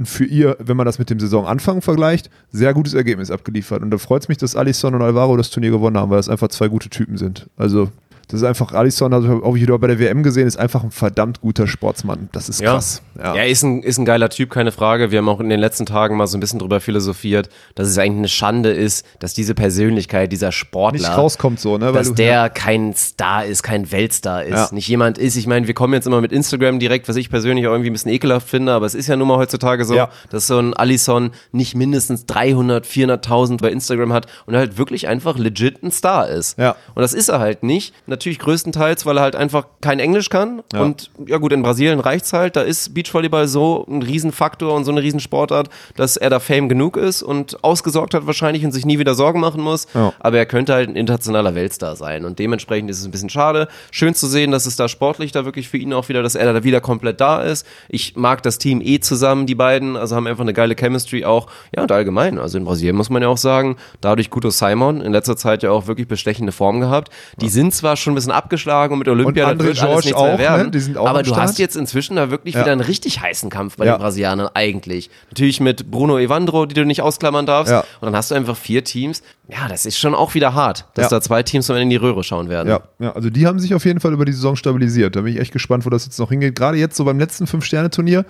für ihr, wenn man das mit dem Saisonanfang vergleicht, sehr gutes Ergebnis abgeliefert. Und da freut es mich, dass Alisson und Alvaro das Turnier gewonnen haben, weil das einfach zwei gute Typen sind. Also das ist einfach, Alisson, also auch wieder bei der WM gesehen, ist einfach ein verdammt guter Sportsmann. Das ist Ja. krass. Ja, ist, ein, ist ein geiler Typ, keine Frage. Wir haben auch in den letzten Tagen mal so ein bisschen drüber philosophiert, dass es eigentlich eine Schande ist, dass diese Persönlichkeit, dieser Sportler, Nicht rauskommt so, ne? Weil dass du- der kein Star ist, kein Weltstar ist, Ja. nicht jemand ist. Ich meine, wir kommen jetzt immer mit Instagram direkt, was ich persönlich auch irgendwie ein bisschen ekelhaft finde, aber es ist ja nun mal heutzutage so, Ja. dass so ein Allison nicht mindestens 300, 400.000 bei Instagram hat und er halt wirklich einfach legit ein Star ist. Ja. Und das ist er halt nicht. Natürlich größtenteils, weil er halt einfach kein Englisch kann. Ja. Und ja gut, in Brasilien reicht's halt. Da ist Beachvolleyball so ein Riesenfaktor und so eine Riesensportart, dass er da Fame genug ist und ausgesorgt hat wahrscheinlich und sich nie wieder Sorgen machen muss. Ja. Aber er könnte halt ein internationaler Weltstar sein. Und dementsprechend ist es ein bisschen schade. Schön zu sehen, dass es da sportlich da wirklich für ihn auch wieder, dass er da wieder komplett da ist. Ich mag das Team eh zusammen, die beiden. Also haben einfach eine geile Chemistry auch. Ja, und allgemein. Also in Brasilien muss man ja auch sagen, dadurch Guto Simon in letzter Zeit ja auch wirklich bestechende Form gehabt. Die sind zwar schon ein bisschen abgeschlagen und mit Olympia, Und André alles nichts mehr auch, werden. ne? Sind auch Aber du Start. hast jetzt inzwischen da wirklich Ja. wieder einen richtig heißen Kampf bei Ja. den Brasilianern eigentlich. Natürlich mit Bruno Evandro, die du nicht ausklammern darfst. Ja. Und dann hast du einfach vier Teams. Ja, das ist schon auch wieder hart, dass da zwei Teams am Ende in die Röhre schauen werden. Ja, ja, also die haben sich auf jeden Fall über die Saison stabilisiert. Da bin ich echt gespannt, wo das jetzt noch hingeht. Gerade jetzt so beim letzten Fünf-Sterne-Turnier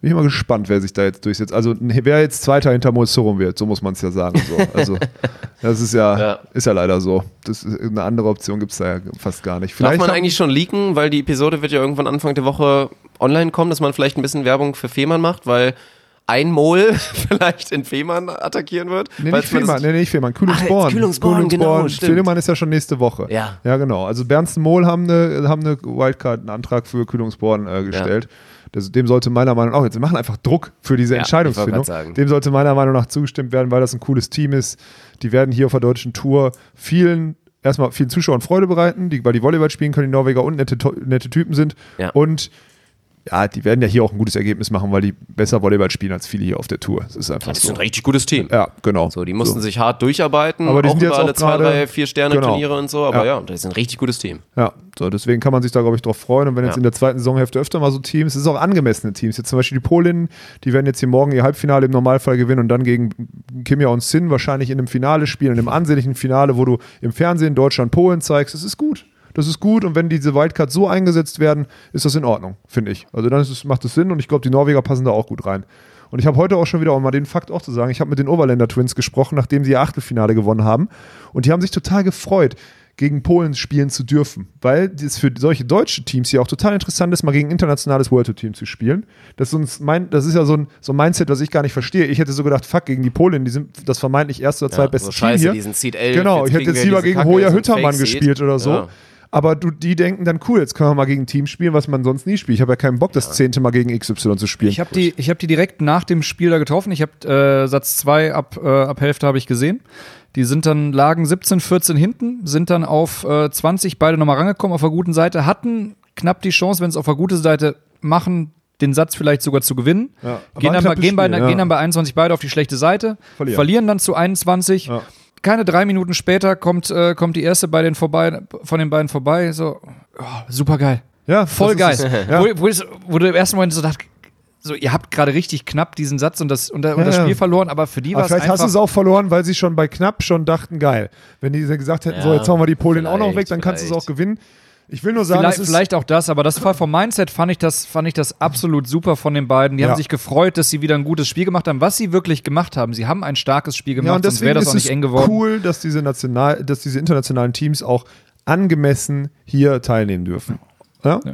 bin ich mal gespannt, wer sich da jetzt durchsetzt. Also wer jetzt Zweiter hinter Mozorum wird, so muss man es ja sagen. So. Also <laughs> das ist ja, Ja. ist ja leider so. Das ist, eine andere Option gibt es da ja fast gar nicht. Darf Vielleicht man haben- eigentlich schon leaken, weil die Episode wird ja irgendwann Anfang der Woche online kommen, dass man vielleicht ein bisschen Werbung für Fehmarn macht, weil ein Mol <laughs> vielleicht in Fehmarn attackieren wird. Nee, nicht man Fehmarn, nee, nicht Fehmarn, Kühlungsborn. jetzt Kühlungsborn, genau, stimmt. Fehmarn ist ja schon nächste Woche. Ja. Ja, genau. Also Bernsten Mohl haben eine, haben eine Wildcard, einen Antrag für Kühlungsborn äh, gestellt. Das, dem sollte meiner Meinung nach, auch jetzt machen einfach Druck für diese Ja, Entscheidungsfindung. Dem sollte meiner Meinung nach zugestimmt werden, weil das ein cooles Team ist. Die werden hier auf der deutschen Tour vielen, erstmal vielen Zuschauern Freude bereiten, die, weil die Volleyball spielen können, die Norweger und nette, nette Typen sind. Ja. Und ja, die werden ja hier auch ein gutes Ergebnis machen, weil die besser Volleyball spielen als viele hier auf der Tour. Das ist einfach Das ist so. ein richtig gutes Team. Ja, genau. So, die mussten sich hart durcharbeiten, Aber die auch sind jetzt über alle zwei, drei, vier Sterne Genau. Turniere und so, aber Ja. ja, das ist ein richtig gutes Team. Ja, so deswegen kann man sich da, glaube ich, drauf freuen. Und wenn jetzt Ja. in der zweiten Saisonhälfte öfter mal so Teams, es ist auch angemessene Teams. Jetzt zum Beispiel die Polinnen, die werden jetzt hier morgen ihr Halbfinale im Normalfall gewinnen und dann gegen Kimia und Sin wahrscheinlich in einem Finale spielen, in einem ansehnlichen Finale, wo du im Fernsehen Deutschland, Polen zeigst. Das ist gut. Das ist gut und wenn diese Wildcards so eingesetzt werden, ist das in Ordnung, finde ich. Also dann es, macht es Sinn und ich glaube, die Norweger passen da auch gut rein. Und ich habe heute auch schon wieder, um mal den Fakt auch zu sagen, ich habe mit den Overländer Twins gesprochen, nachdem sie ihr Achtelfinale gewonnen haben. Und die haben sich total gefreut, gegen Polen spielen zu dürfen. Weil es für solche deutsche Teams ja auch total interessant ist, mal gegen internationales World Tour Team zu spielen. Das ist, uns mein, das ist ja so ein, so ein Mindset, was ich gar nicht verstehe. Ich hätte so gedacht, fuck, gegen die Polen, die sind das vermeintlich erste oder zweitbeste so scheiße, Team hier. die sind Seed 11, genau, ich hätte jetzt lieber gegen Hoja so Hüttermann gespielt oder so. Ja. Aber du, die denken dann, cool, jetzt können wir mal gegen ein Team spielen, was man sonst nie spielt. Ich habe ja keinen Bock, das zehnte Mal gegen XY zu spielen. Ich habe die, ich hab die direkt nach dem Spiel da getroffen. Ich habe äh, Satz 2 ab, äh, ab Hälfte habe ich gesehen. Die sind dann, lagen 17, 14 hinten, sind dann auf äh, 20 beide nochmal rangekommen auf der guten Seite, hatten knapp die Chance, wenn es auf der guten Seite machen, den Satz vielleicht sogar zu gewinnen. Ja, gehen, dann bei, gehen, bei, ja. gehen dann bei 21 beide auf die schlechte Seite, Verlieren. verlieren, dann zu 21. Ja. Keine drei Minuten später kommt, äh, kommt die erste bei den vorbei, von den beiden vorbei. So, oh, super geil. ja, Voll geil. ist es. Ja. Wo, wo, wo du im ersten Moment so dacht, so, ihr habt gerade richtig knapp diesen Satz und das, und, und das Ja, ja. Spiel verloren, aber für die war es vielleicht hast du es auch verloren, weil sie schon bei knapp schon dachten, geil. Wenn die gesagt hätten, Ja, so, jetzt hauen wir die Polen auch noch weg, vielleicht, dann kannst du es auch gewinnen. Ich will nur sagen, Vielleicht, vielleicht auch das, aber das war vom Mindset fand ich das fand ich das absolut super von den beiden. Die Ja. haben sich gefreut, dass sie wieder ein gutes Spiel gemacht haben. Was sie wirklich gemacht haben, sie haben ein starkes Spiel gemacht, ja, und sonst deswegen wäre das ist auch nicht eng geworden. cool, dass diese, national, dass diese internationalen Teams auch angemessen hier teilnehmen dürfen. Ja,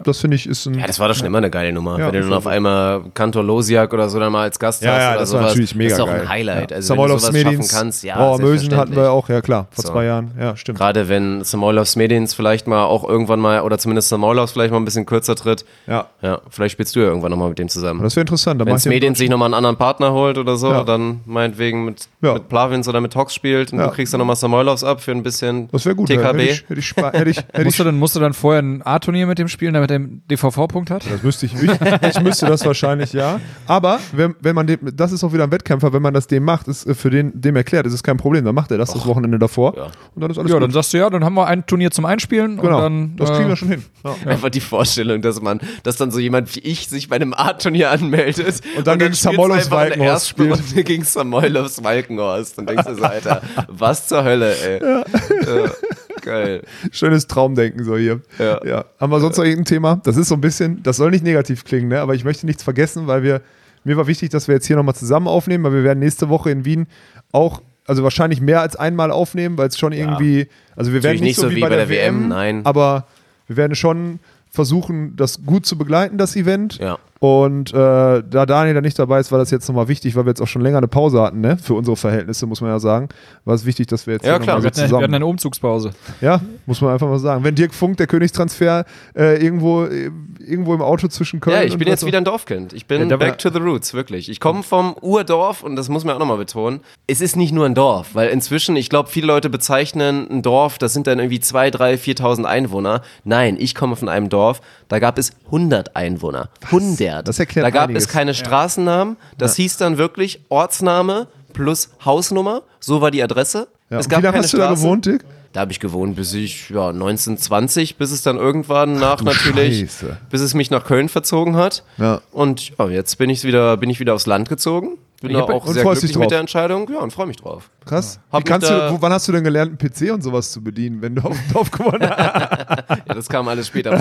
das finde ich ist ein. Ja, das war doch schon immer eine geile Nummer. Ja, Wenn du dann auf einmal Kantor Losiak oder so dann mal als Gast Ja, hast ja, oder das war sowas, natürlich mega das ist doch geil. ein Highlight. Ja. Also wenn du sowas Smedins, schaffen kannst, ja, Brauer Mösen hatten wir auch, ja klar, vor So. zwei Jahren. Ja, stimmt. Gerade wenn Samoylov Smedins vielleicht mal auch irgendwann mal, oder zumindest Samoylovs vielleicht mal ein bisschen kürzer tritt. Ja. Ja, vielleicht spielst du ja irgendwann nochmal mit dem zusammen. Das wäre interessant. Wenn Smedins sich nochmal einen anderen Partner holt oder so, Ja. dann meinetwegen mit, Ja. mit Plavins oder mit Tox spielt und Ja. du kriegst dann nochmal Samoylovs ab für ein bisschen Das wäre gut. ja. TKB. Hätte ich, hätte ich, hätte ich, <laughs> Musst du, dann, musst du dann vorher ein A-Turnier mit dem spielen, damit er einen DVV-Punkt hat? das müsste ich, ich, ich müsste das wahrscheinlich, ja. Aber wenn, wenn man dem, das ist auch wieder ein Wettkämpfer, wenn man das dem macht, ist äh, für den, dem erklärt, ist es kein Problem. Dann macht er das das Wochenende davor. Ja. Und dann ist alles Ja, gut. dann sagst du ja, dann haben wir ein Turnier zum Einspielen genau. und dann. das äh, kriegen wir schon hin. Ja. <laughs> Einfach die Vorstellung, dass man, dass dann so jemand wie ich sich bei einem Art-Turnier anmeldet Und dann gegen einfach in der Walkenhorst ersten Runde gegen Samoylovs Walkenhorst. Dann denkst du so, Alter, <laughs> was zur Hölle, ey. Ja. Geil. <laughs> Schönes Traumdenken so hier. Ja. Haben wir sonst noch irgendein Thema? Das ist so ein bisschen, das soll nicht negativ klingen, ne? aber ich möchte nichts vergessen, weil wir, mir war wichtig, dass wir jetzt hier nochmal zusammen aufnehmen, weil wir werden nächste Woche in Wien auch, also wahrscheinlich mehr als einmal aufnehmen, weil es schon irgendwie, also wir werden Natürlich nicht so wie, bei, der, WM, nein. aber wir werden schon versuchen, das gut zu begleiten, das Event. Ja. Und äh, da Daniel da nicht dabei ist, war das jetzt nochmal wichtig, weil wir jetzt auch schon länger eine Pause hatten, ne? Für unsere Verhältnisse, muss man ja sagen. War es wichtig, dass wir jetzt Ja, hier klar. Wir hatten, wir zusammen. hatten eine Umzugspause. Ja, muss man einfach mal sagen. Wenn Dirk Funk, der Königstransfer, äh, irgendwo, äh, irgendwo im Auto zwischen Köln Ja, ich bin jetzt wieder ein Dorfkind. Ich bin Ja, back to the roots, wirklich. Ich komme vom Urdorf und das muss man auch nochmal betonen. Es ist nicht nur ein Dorf, weil inzwischen, ich glaube, viele Leute bezeichnen ein Dorf, das sind dann irgendwie 2.000, 3.000, 4.000 Einwohner. Nein, ich komme von einem Dorf, da gab es 100 Einwohner. 100. Das erklärt Da gab einiges. es keine Straßennamen. Das hieß dann wirklich Ortsname plus Hausnummer. So war die Adresse. Es gab Wie lange keine hast du da gewohnt, Dirk? Da habe ich gewohnt, bis ich ja, 1920, bis es dann irgendwann nach du natürlich, Scheiße. bis es mich nach Köln verzogen hat. Ja. Und ja, jetzt bin ich wieder, bin ich wieder aufs Land gezogen. Bin Ich da auch sehr glücklich mit der Entscheidung. Ja, und freue mich drauf. Krass. Wie kannst du, wo, wann hast du denn gelernt, einen PC und sowas zu bedienen, wenn du auf dem Dorf gewonnen hast? <laughs> Ja, das kam alles später.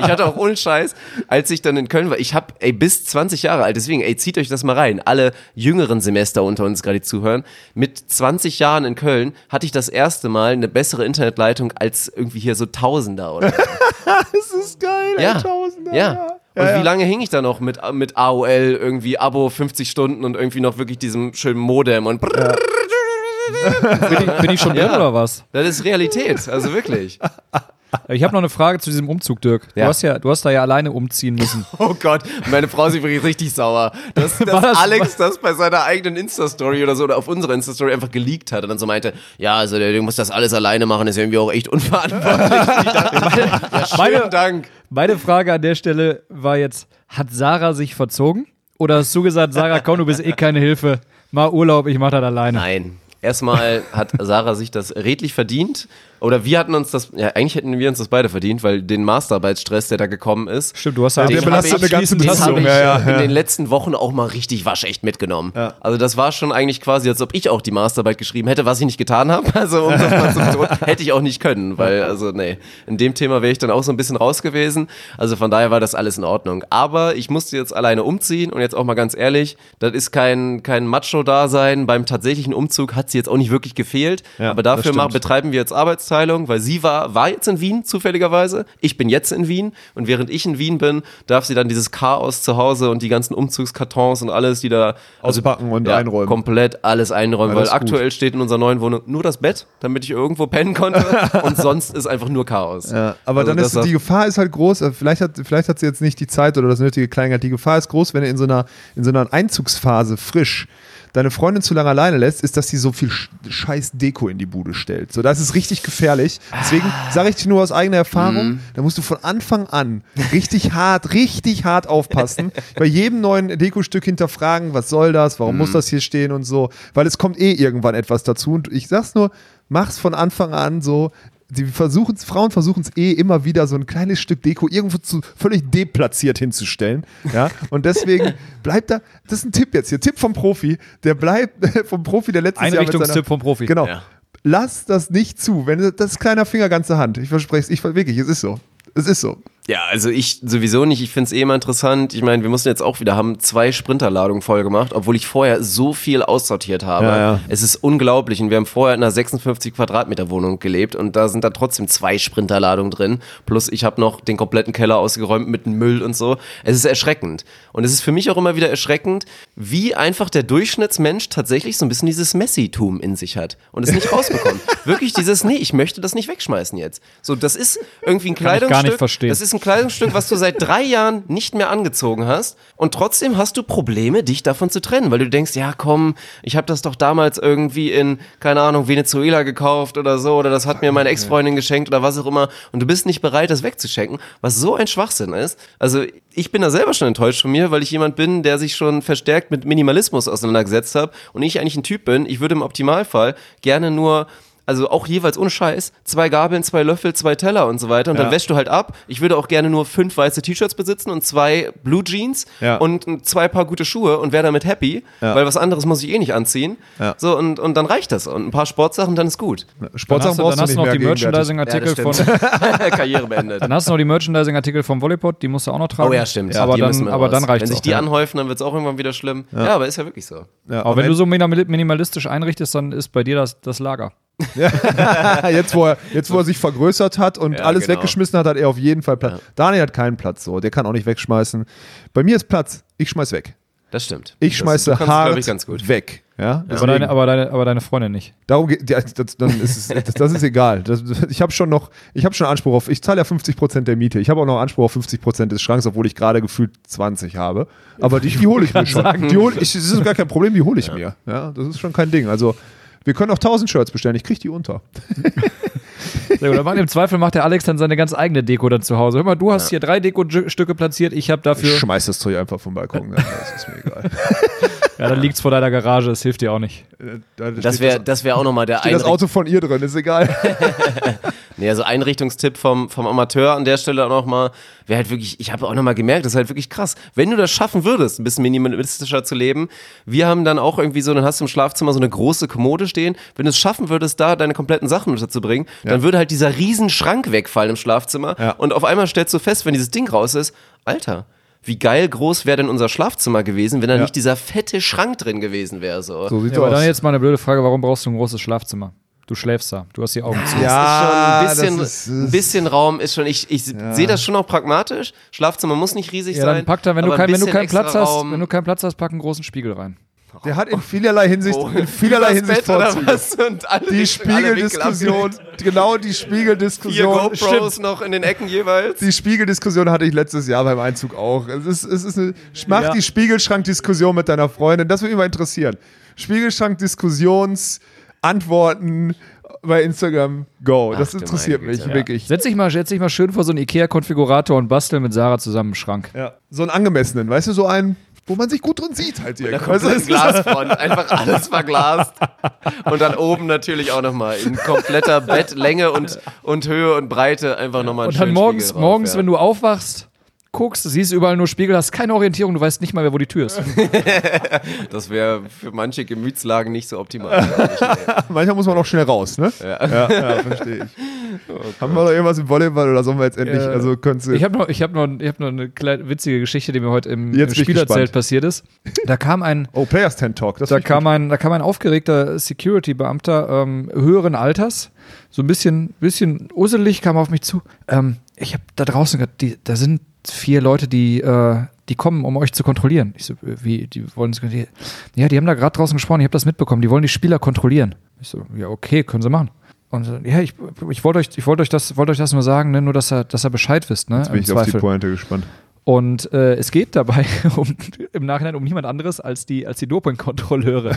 ich hatte auch ohne Scheiß, als ich dann in Köln war, ich habe, ey, bis 20 Jahre alt, deswegen, ey, zieht euch das mal rein. Alle jüngeren Semester unter uns gerade zuhören. Mit 20 Jahren in Köln hatte ich das erste Mal eine bessere Internetleitung als irgendwie hier so Tausender oder so. <laughs> das ist geil, Ja. Tausender. Ja. Und Ja, wie ja. lange hing ich da noch mit, mit AOL, irgendwie Abo 50 Stunden und irgendwie noch wirklich diesem schönen Modem und <laughs> Bin ich, bin ich schon drin Ja. oder was? das ist Realität, also wirklich. <laughs> Ich habe noch eine Frage zu diesem Umzug, Dirk. Du, Ja. hast ja, du hast da ja alleine umziehen müssen. <laughs> Oh Gott, meine Frau ist übrigens richtig sauer, dass, dass das- Alex das bei seiner eigenen Insta-Story oder so oder auf unserer Insta-Story einfach geleakt hat und dann so meinte, ja, also der, der muss das alles alleine machen, ist irgendwie auch echt unverantwortlich. Dachte, ja, schönen Meine- Dank. Meine Frage an der Stelle war jetzt, hat Sarah sich verzogen? Oder hast du gesagt, Sarah, komm, du bist eh keine Hilfe. Mal Urlaub, ich mach das alleine. Nein. Erstmal hat Sarah sich das redlich verdient. Oder wir hatten uns das, ja, eigentlich hätten wir uns das beide verdient, weil den Masterarbeitsstress, der da gekommen ist, Stimmt, du hast ja der Den belastet hab ich- eine ganze den ich ja, ja, in ja. den letzten Wochen auch mal richtig waschecht mitgenommen. Also das war schon eigentlich quasi, als ob ich auch die Masterarbeit geschrieben hätte, was ich nicht getan habe. <laughs> Also um das mal zu betonen, <laughs> hätte ich auch nicht können, weil also nee, in dem Thema wäre ich dann auch so ein bisschen raus gewesen. Also von daher war das alles in Ordnung. Aber ich musste jetzt alleine umziehen und jetzt auch mal ganz ehrlich, das ist kein kein Macho-Dasein. Beim tatsächlichen Umzug hat sie jetzt auch nicht wirklich gefehlt. Ja, Aber dafür mal betreiben wir jetzt Arbeitsteilung, weil sie war, war jetzt in Wien zufälligerweise. Ich bin jetzt in Wien und während ich in Wien bin, darf sie dann dieses Chaos zu Hause und die ganzen Umzugskartons und alles, die da also, Auspacken und einräumen. Komplett alles einräumen, Ja, das weil ist gut. aktuell steht in unserer neuen Wohnung nur das Bett, damit ich irgendwo pennen konnte <laughs> und sonst ist einfach nur Chaos. Ja, aber Also dann ist die Gefahr ist halt groß. also Vielleicht hat, vielleicht hat sie jetzt nicht die Zeit oder das nötige Kleingeld. Die Gefahr ist groß, wenn du in so einer, in so einer Einzugsphase frisch deine Freundin zu lange alleine lässt, ist, dass sie so viel Sch- scheiß Deko in die Bude stellt. So, das ist richtig gefährlich. Deswegen sage ich dir nur aus eigener Erfahrung, da musst du von Anfang an richtig <laughs> hart, richtig hart aufpassen. <laughs> Bei jedem neuen Dekostück hinterfragen, was soll das, warum muss das hier stehen und so. Weil es kommt eh irgendwann etwas dazu. Und ich sag's nur, mach's von Anfang an so, die versuchen Frauen versuchen es eh immer wieder so ein kleines Stück Deko irgendwo zu völlig deplatziert hinzustellen. Ja, und deswegen <laughs> bleibt da, das ist ein Tipp jetzt hier, Tipp vom Profi, der bleibt <laughs> vom Profi, der letztes Jahr mit Einrichtungstipp vom Profi. Genau. Ja. Lass das nicht zu. Wenn das ist kleiner Finger, ganze Hand. Ich verspreche es, ich wirklich, es ist so. Es ist so. Ja, also ich sowieso nicht. Ich finde es eh immer interessant. Ich meine, wir mussten jetzt auch wieder haben zwei Sprinterladungen voll gemacht, obwohl ich vorher so viel aussortiert habe. Ja, ja. Es ist unglaublich. Und wir haben vorher in einer 56 Quadratmeter Wohnung gelebt und da sind da trotzdem zwei Sprinterladungen drin. Plus ich habe noch den kompletten Keller ausgeräumt mit dem Müll und so. Es ist erschreckend. Und es ist für mich auch immer wieder erschreckend, wie einfach der Durchschnittsmensch tatsächlich so ein bisschen dieses Messitum in sich hat und es nicht <laughs> rausbekommt. Wirklich dieses, nee, ich möchte das nicht wegschmeißen jetzt. So, das ist irgendwie ein Kann ich gar nicht Kleidungsstück. verstehen. Das ist ein Kleidungsstück, was du seit drei Jahren nicht mehr angezogen hast. Und trotzdem hast du Probleme, dich davon zu trennen, weil du denkst, ja komm, ich habe das doch damals irgendwie in, keine Ahnung, Venezuela gekauft oder so oder das hat mir meine Ex-Freundin geschenkt oder was auch immer. Und du bist nicht bereit, das wegzuschenken, was so ein Schwachsinn ist. Also ich bin da selber schon enttäuscht von mir, weil ich jemand bin, der sich schon verstärkt mit Minimalismus auseinandergesetzt hat und ich eigentlich ein Typ bin, ich würde im Optimalfall gerne nur also auch jeweils ohne Scheiß, zwei Gabeln, zwei Löffel, zwei Teller und so weiter. Und dann Ja. wäschst du halt ab. Ich würde auch gerne nur fünf weiße T-Shirts besitzen und zwei Blue Jeans Ja. und zwei Paar gute Schuhe und wäre damit happy, Ja. weil was anderes muss ich eh nicht anziehen. Ja. So, und, und dann reicht das. Und ein paar Sportsachen, dann ist gut. Dann hast Sportsachen du, brauchst dann hast du du nicht noch die. Merchandising-Artikel von. <laughs> Karriere beendet. Dann hast du noch die Merchandising-Artikel vom Volleyball, die musst du auch noch tragen. Oh ja, stimmt. Aber, dann, aber raus. dann reicht Wenn es sich auch. die ja. anhäufen, dann wird es auch irgendwann wieder schlimm. Ja. aber ist ja wirklich so. Ja, Aber wenn du so minimal- minimalistisch einrichtest, dann ist bei dir das, das Lager. <laughs> jetzt, wo er, jetzt, wo er sich vergrößert hat und Ja, alles genau. weggeschmissen hat, hat er auf jeden Fall Platz. Daniel hat keinen Platz so, der kann auch nicht wegschmeißen. Bei mir ist Platz, ich schmeiß weg. Das stimmt. Ich das, schmeiße kannst, hart ich, ganz gut. weg. Ja? Aber deine, aber, deine, aber deine Freundin nicht. Darum geht, ja, das, dann ist es, das, das ist egal. Das, ich habe schon noch, ich habe schon Anspruch auf, ich zahle ja 50% der Miete. Ich habe auch noch Anspruch auf 50% des Schranks, obwohl ich gerade gefühlt 20 habe. Aber die, die hole ich mir schon. Die hol, ich, das ist gar kein Problem, die hole ich mir. Ja, das ist schon kein Ding. Also wir können auch 1000 Shirts bestellen, ich kriege die unter. <laughs> Sehr gut. Aber im Zweifel macht der Alex dann seine ganz eigene Deko dann zu Hause. Hör mal, du hast hier drei Deko-Stücke platziert, ich habe Ich dafür. schmeiß das Zeug einfach vom Balkon. Ne? Das ist mir egal. <laughs> Ja, dann liegt's vor deiner Garage, das hilft dir auch nicht. Da Das wäre das wär auch nochmal der steht das Einricht- Auto von ihr drin, ist egal. <laughs> Nee, also Einrichtungstipp vom, vom Amateur an der Stelle auch nochmal, wäre halt wirklich, ich habe auch nochmal gemerkt, das ist halt wirklich krass. Wenn du das schaffen würdest, ein bisschen minimalistischer zu leben, wir haben dann auch irgendwie so, dann hast du im Schlafzimmer so eine große Kommode stehen, wenn du es schaffen würdest, da deine kompletten Sachen unterzubringen, dann würde halt dieser riesen Schrank wegfallen im Schlafzimmer Ja. und auf einmal stellst du fest, wenn dieses Ding raus ist, Alter, wie geil groß wäre denn unser Schlafzimmer gewesen, wenn da Ja. nicht dieser fette Schrank drin gewesen wäre. So. So sieht's Ja, aber aus. dann jetzt mal eine blöde Frage, warum brauchst du ein großes Schlafzimmer? Du schläfst da, du hast die Augen zu. Ja, ist schon ein bisschen, das ist- ein bisschen Raum ist schon, ich, ich sehe das schon auch pragmatisch. Schlafzimmer muss nicht riesig Ja, sein. dann pack da, wenn du, kein, wenn du keinen Platz hast, Raum. wenn du keinen Platz hast, pack einen großen Spiegel rein. Der hat in vielerlei Hinsicht, in vielerlei Hinsicht Vorzüge. was? Und alle Die Spiegeldiskussion, genau die Vier Spiegeldiskussion. GoPros noch in den Ecken jeweils. Die Spiegeldiskussion hatte ich letztes Jahr beim Einzug auch. Es ist, es ist eine, mach Ja. die Spiegelschrank-Diskussion mit deiner Freundin. Das würde mich mal interessieren. Spiegelschrank-Diskussions, Antworten bei Instagram, go. Das Ach du interessiert mich Güte. wirklich. Setz dich mal, setz dich mal schön vor so einen Ikea-Konfigurator und bastel mit Sarah zusammen einen Schrank. Ja. So einen angemessenen, weißt du, so einen, wo man sich gut drin sieht halt hier. Ein das ist- Glasfront, einfach alles verglast. Und dann oben natürlich auch nochmal in kompletter Bettlänge und, und Höhe und Breite einfach nochmal Und dann morgens, morgens wenn du aufwachst, guckst, siehst überall nur Spiegel, hast keine Orientierung, du weißt nicht mal mehr, wo die Tür ist. <laughs> Das wäre für manche Gemütslagen nicht so optimal. <laughs> Manchmal muss man auch schnell raus, ne? Ja, ja, verstehe ich. <laughs> Haben wir noch irgendwas im Volleyball oder sollen wir jetzt endlich, Äh, also könntest du, Ich habe noch, ich hab noch, ich hab noch eine kleine witzige Geschichte, die mir heute im, im Spielerzelt passiert ist. Da kam ein, oh, Players Tent Talk, das da kam gut. ein, da kam ein aufgeregter Security-Beamter ähm, höheren Alters, so ein bisschen, bisschen usselig, kam auf mich zu. Ähm, ich habe da draußen, gehört, die, da sind vier Leute, die, äh, die kommen, um euch zu kontrollieren. Ich so, wie, die wollen, die, ja, die haben da gerade draußen gesprochen, ich habe das mitbekommen, die wollen die Spieler kontrollieren. Ich so, ja, okay, können sie machen. Und so, ja, ich, ich wollte euch, ich wollte euch das, wollte euch das nur sagen, ne, nur dass er, dass er Bescheid wisst, ne? Jetzt bin im ich auf die Zweifel. Pointe gespannt. Und äh, es geht dabei <laughs> um, im Nachhinein um niemand anderes als die, als die Dopingkontrolleure. <laughs>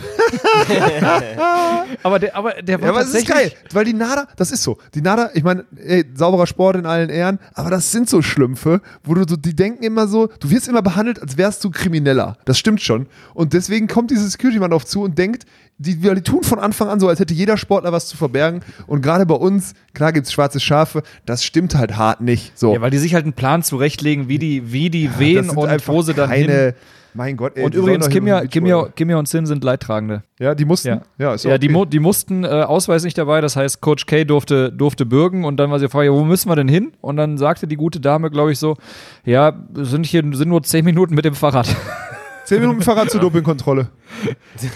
aber, der, aber der war Ja, aber es ist geil, weil die NADA, das ist so. Die NADA, ich meine, ey, sauberer Sport in allen Ehren, aber das sind so Schlümpfe, wo du so, die denken immer so, du wirst immer behandelt, als wärst du Krimineller. Das stimmt schon. Und deswegen kommt dieses Security-Mann auf zu und denkt, die, die tun von Anfang an so, als hätte jeder Sportler was zu verbergen. Und gerade bei uns, klar gibt es schwarze Schafe, das stimmt halt hart nicht. So. Ja, weil die sich halt einen Plan zurechtlegen, wie die, wie die wen sind und sie dann keine, hin. Mein Gott, ey, Und die übrigens, Kimia, und Kimia. Kimia und Sin sind Leidtragende. Ja, die mussten. Ja, Ja, ist ja die, okay. mu die mussten äh, Ausweis nicht dabei, das heißt, Coach K durfte, durfte bürgen und dann war sie Frage, ja, wo müssen wir denn hin? Und dann sagte die gute Dame, glaube ich, so, ja, sind hier sind nur zehn Minuten mit dem Fahrrad. <laughs> Zehn Minuten Fahrrad zur Dopingkontrolle.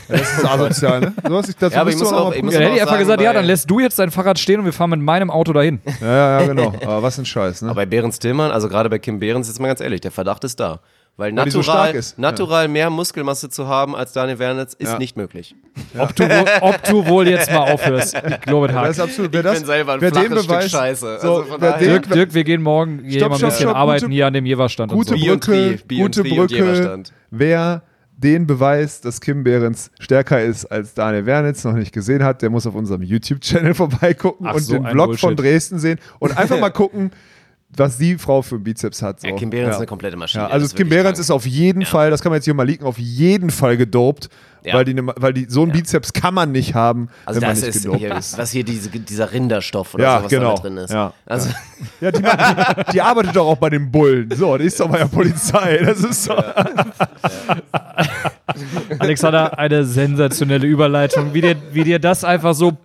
Das ist asozial, ne? So was ich dazu Ja, aber ich muss auch- ich muss Ja, hätte ich einfach gesagt, ja, dann lässt du jetzt dein Fahrrad stehen und wir fahren mit meinem Auto dahin. Ja, ja, ja, genau. Aber was ein Scheiß, ne? Aber bei Behrens Tillmann, also gerade bei Kim Behrens, jetzt mal ganz ehrlich, der Verdacht ist da. Weil die so natural, stark ist. natural mehr Muskelmasse zu haben als Daniel Wernitz ist Ja. nicht möglich. Ob, du wohl, ob du wohl jetzt mal aufhörst. <laughs> Ich glaube, das Hack. ist absolut, wer das, bin selber ein wer den flaches Stück Beweis, Scheiße. So, Also von wer daher- den, Dirk, Dirk, wir gehen morgen hier Stopp, mal ein bisschen stopp, arbeiten gute- hier an dem Jeverstand. gute und so. Brücke, gute Brücke, wer den Beweis, dass Kim Behrens stärker ist als Daniel Wernitz, noch nicht gesehen hat, der muss auf unserem YouTube-Channel <laughs> vorbeigucken Ach, und so den Vlog Bullshit. von Dresden sehen und einfach mal <laughs> gucken, was die Frau für einen Bizeps hat. So. Ja, Kim Behrens Ja. ist eine komplette Maschine. Ja, also Kim Behrens krank. ist auf jeden Fall, das kann man jetzt hier mal liegen, auf jeden Fall gedopt, Ja. weil, die, ne- weil die, so einen Bizeps kann man nicht haben, Also wenn man das nicht ist gedopt hier, ist. was hier diese, dieser Rinderstoff oder Ja, so, was genau. da drin ist. Ja. Also, Ja, die, die, die arbeitet doch auch bei den Bullen. So, die ist doch bei der Polizei. Das ist so. Alexander, eine sensationelle Überleitung. Wie dir, wie dir das einfach so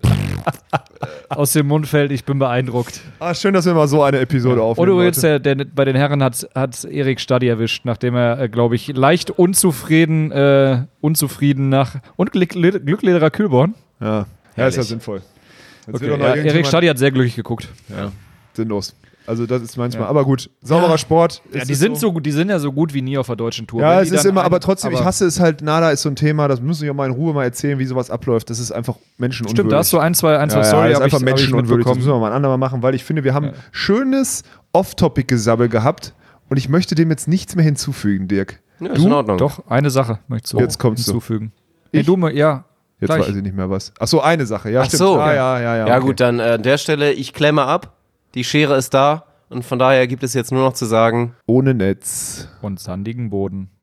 aus dem Mund fällt, ich bin beeindruckt. Ah, schön, dass wir mal so eine Episode Und aufnehmen. übrigens, Leute. der, der, bei den Herren hat, hat Erik Stadi erwischt, nachdem er, äh, glaube ich, leicht unzufrieden, äh, unzufrieden nach und Glück, Glücklederer Kühlborn. Ja, ja ist ja sinnvoll. Jetzt Okay, ja, Erik Stadi hat sehr glücklich geguckt. Sinnlos. Also, das ist manchmal. Ja. Aber gut, sauberer Sport. Ja, die sind so gut, die sind ja so gut wie nie auf der deutschen Tour. Ja, es ist immer, ein- aber trotzdem, ich aber- hasse es halt, Nada ist so ein Thema, das müssen wir auch mal in Ruhe mal erzählen, wie sowas abläuft. Das ist einfach menschenunwürdig. Stimmt, da hast du ein, zwei, ein, zwei ja, Story, ja, das ist ich- einfach ich menschenunwürdig. Das müssen wir mal ein andermal machen, weil ich finde, wir haben schönes Off-Topic-Gesabbel gehabt und ich möchte dem jetzt nichts mehr hinzufügen, Dirk. ja, ist in Ordnung. Doch, eine Sache möchtest du Jetzt kommst du. hinzufügen. Nee, Ich? du, mal- ja. Jetzt gleich. weiß ich nicht mehr was. Ach so, eine Sache. Ja, Ach stimmt. so. Ah, ja, ja, ja. Ja, okay. gut, dann äh, an der Stelle, ich klemme ab. Die Schere ist da. Und von daher gibt es jetzt nur noch zu sagen, Ohne Netz. Und sandigen Boden.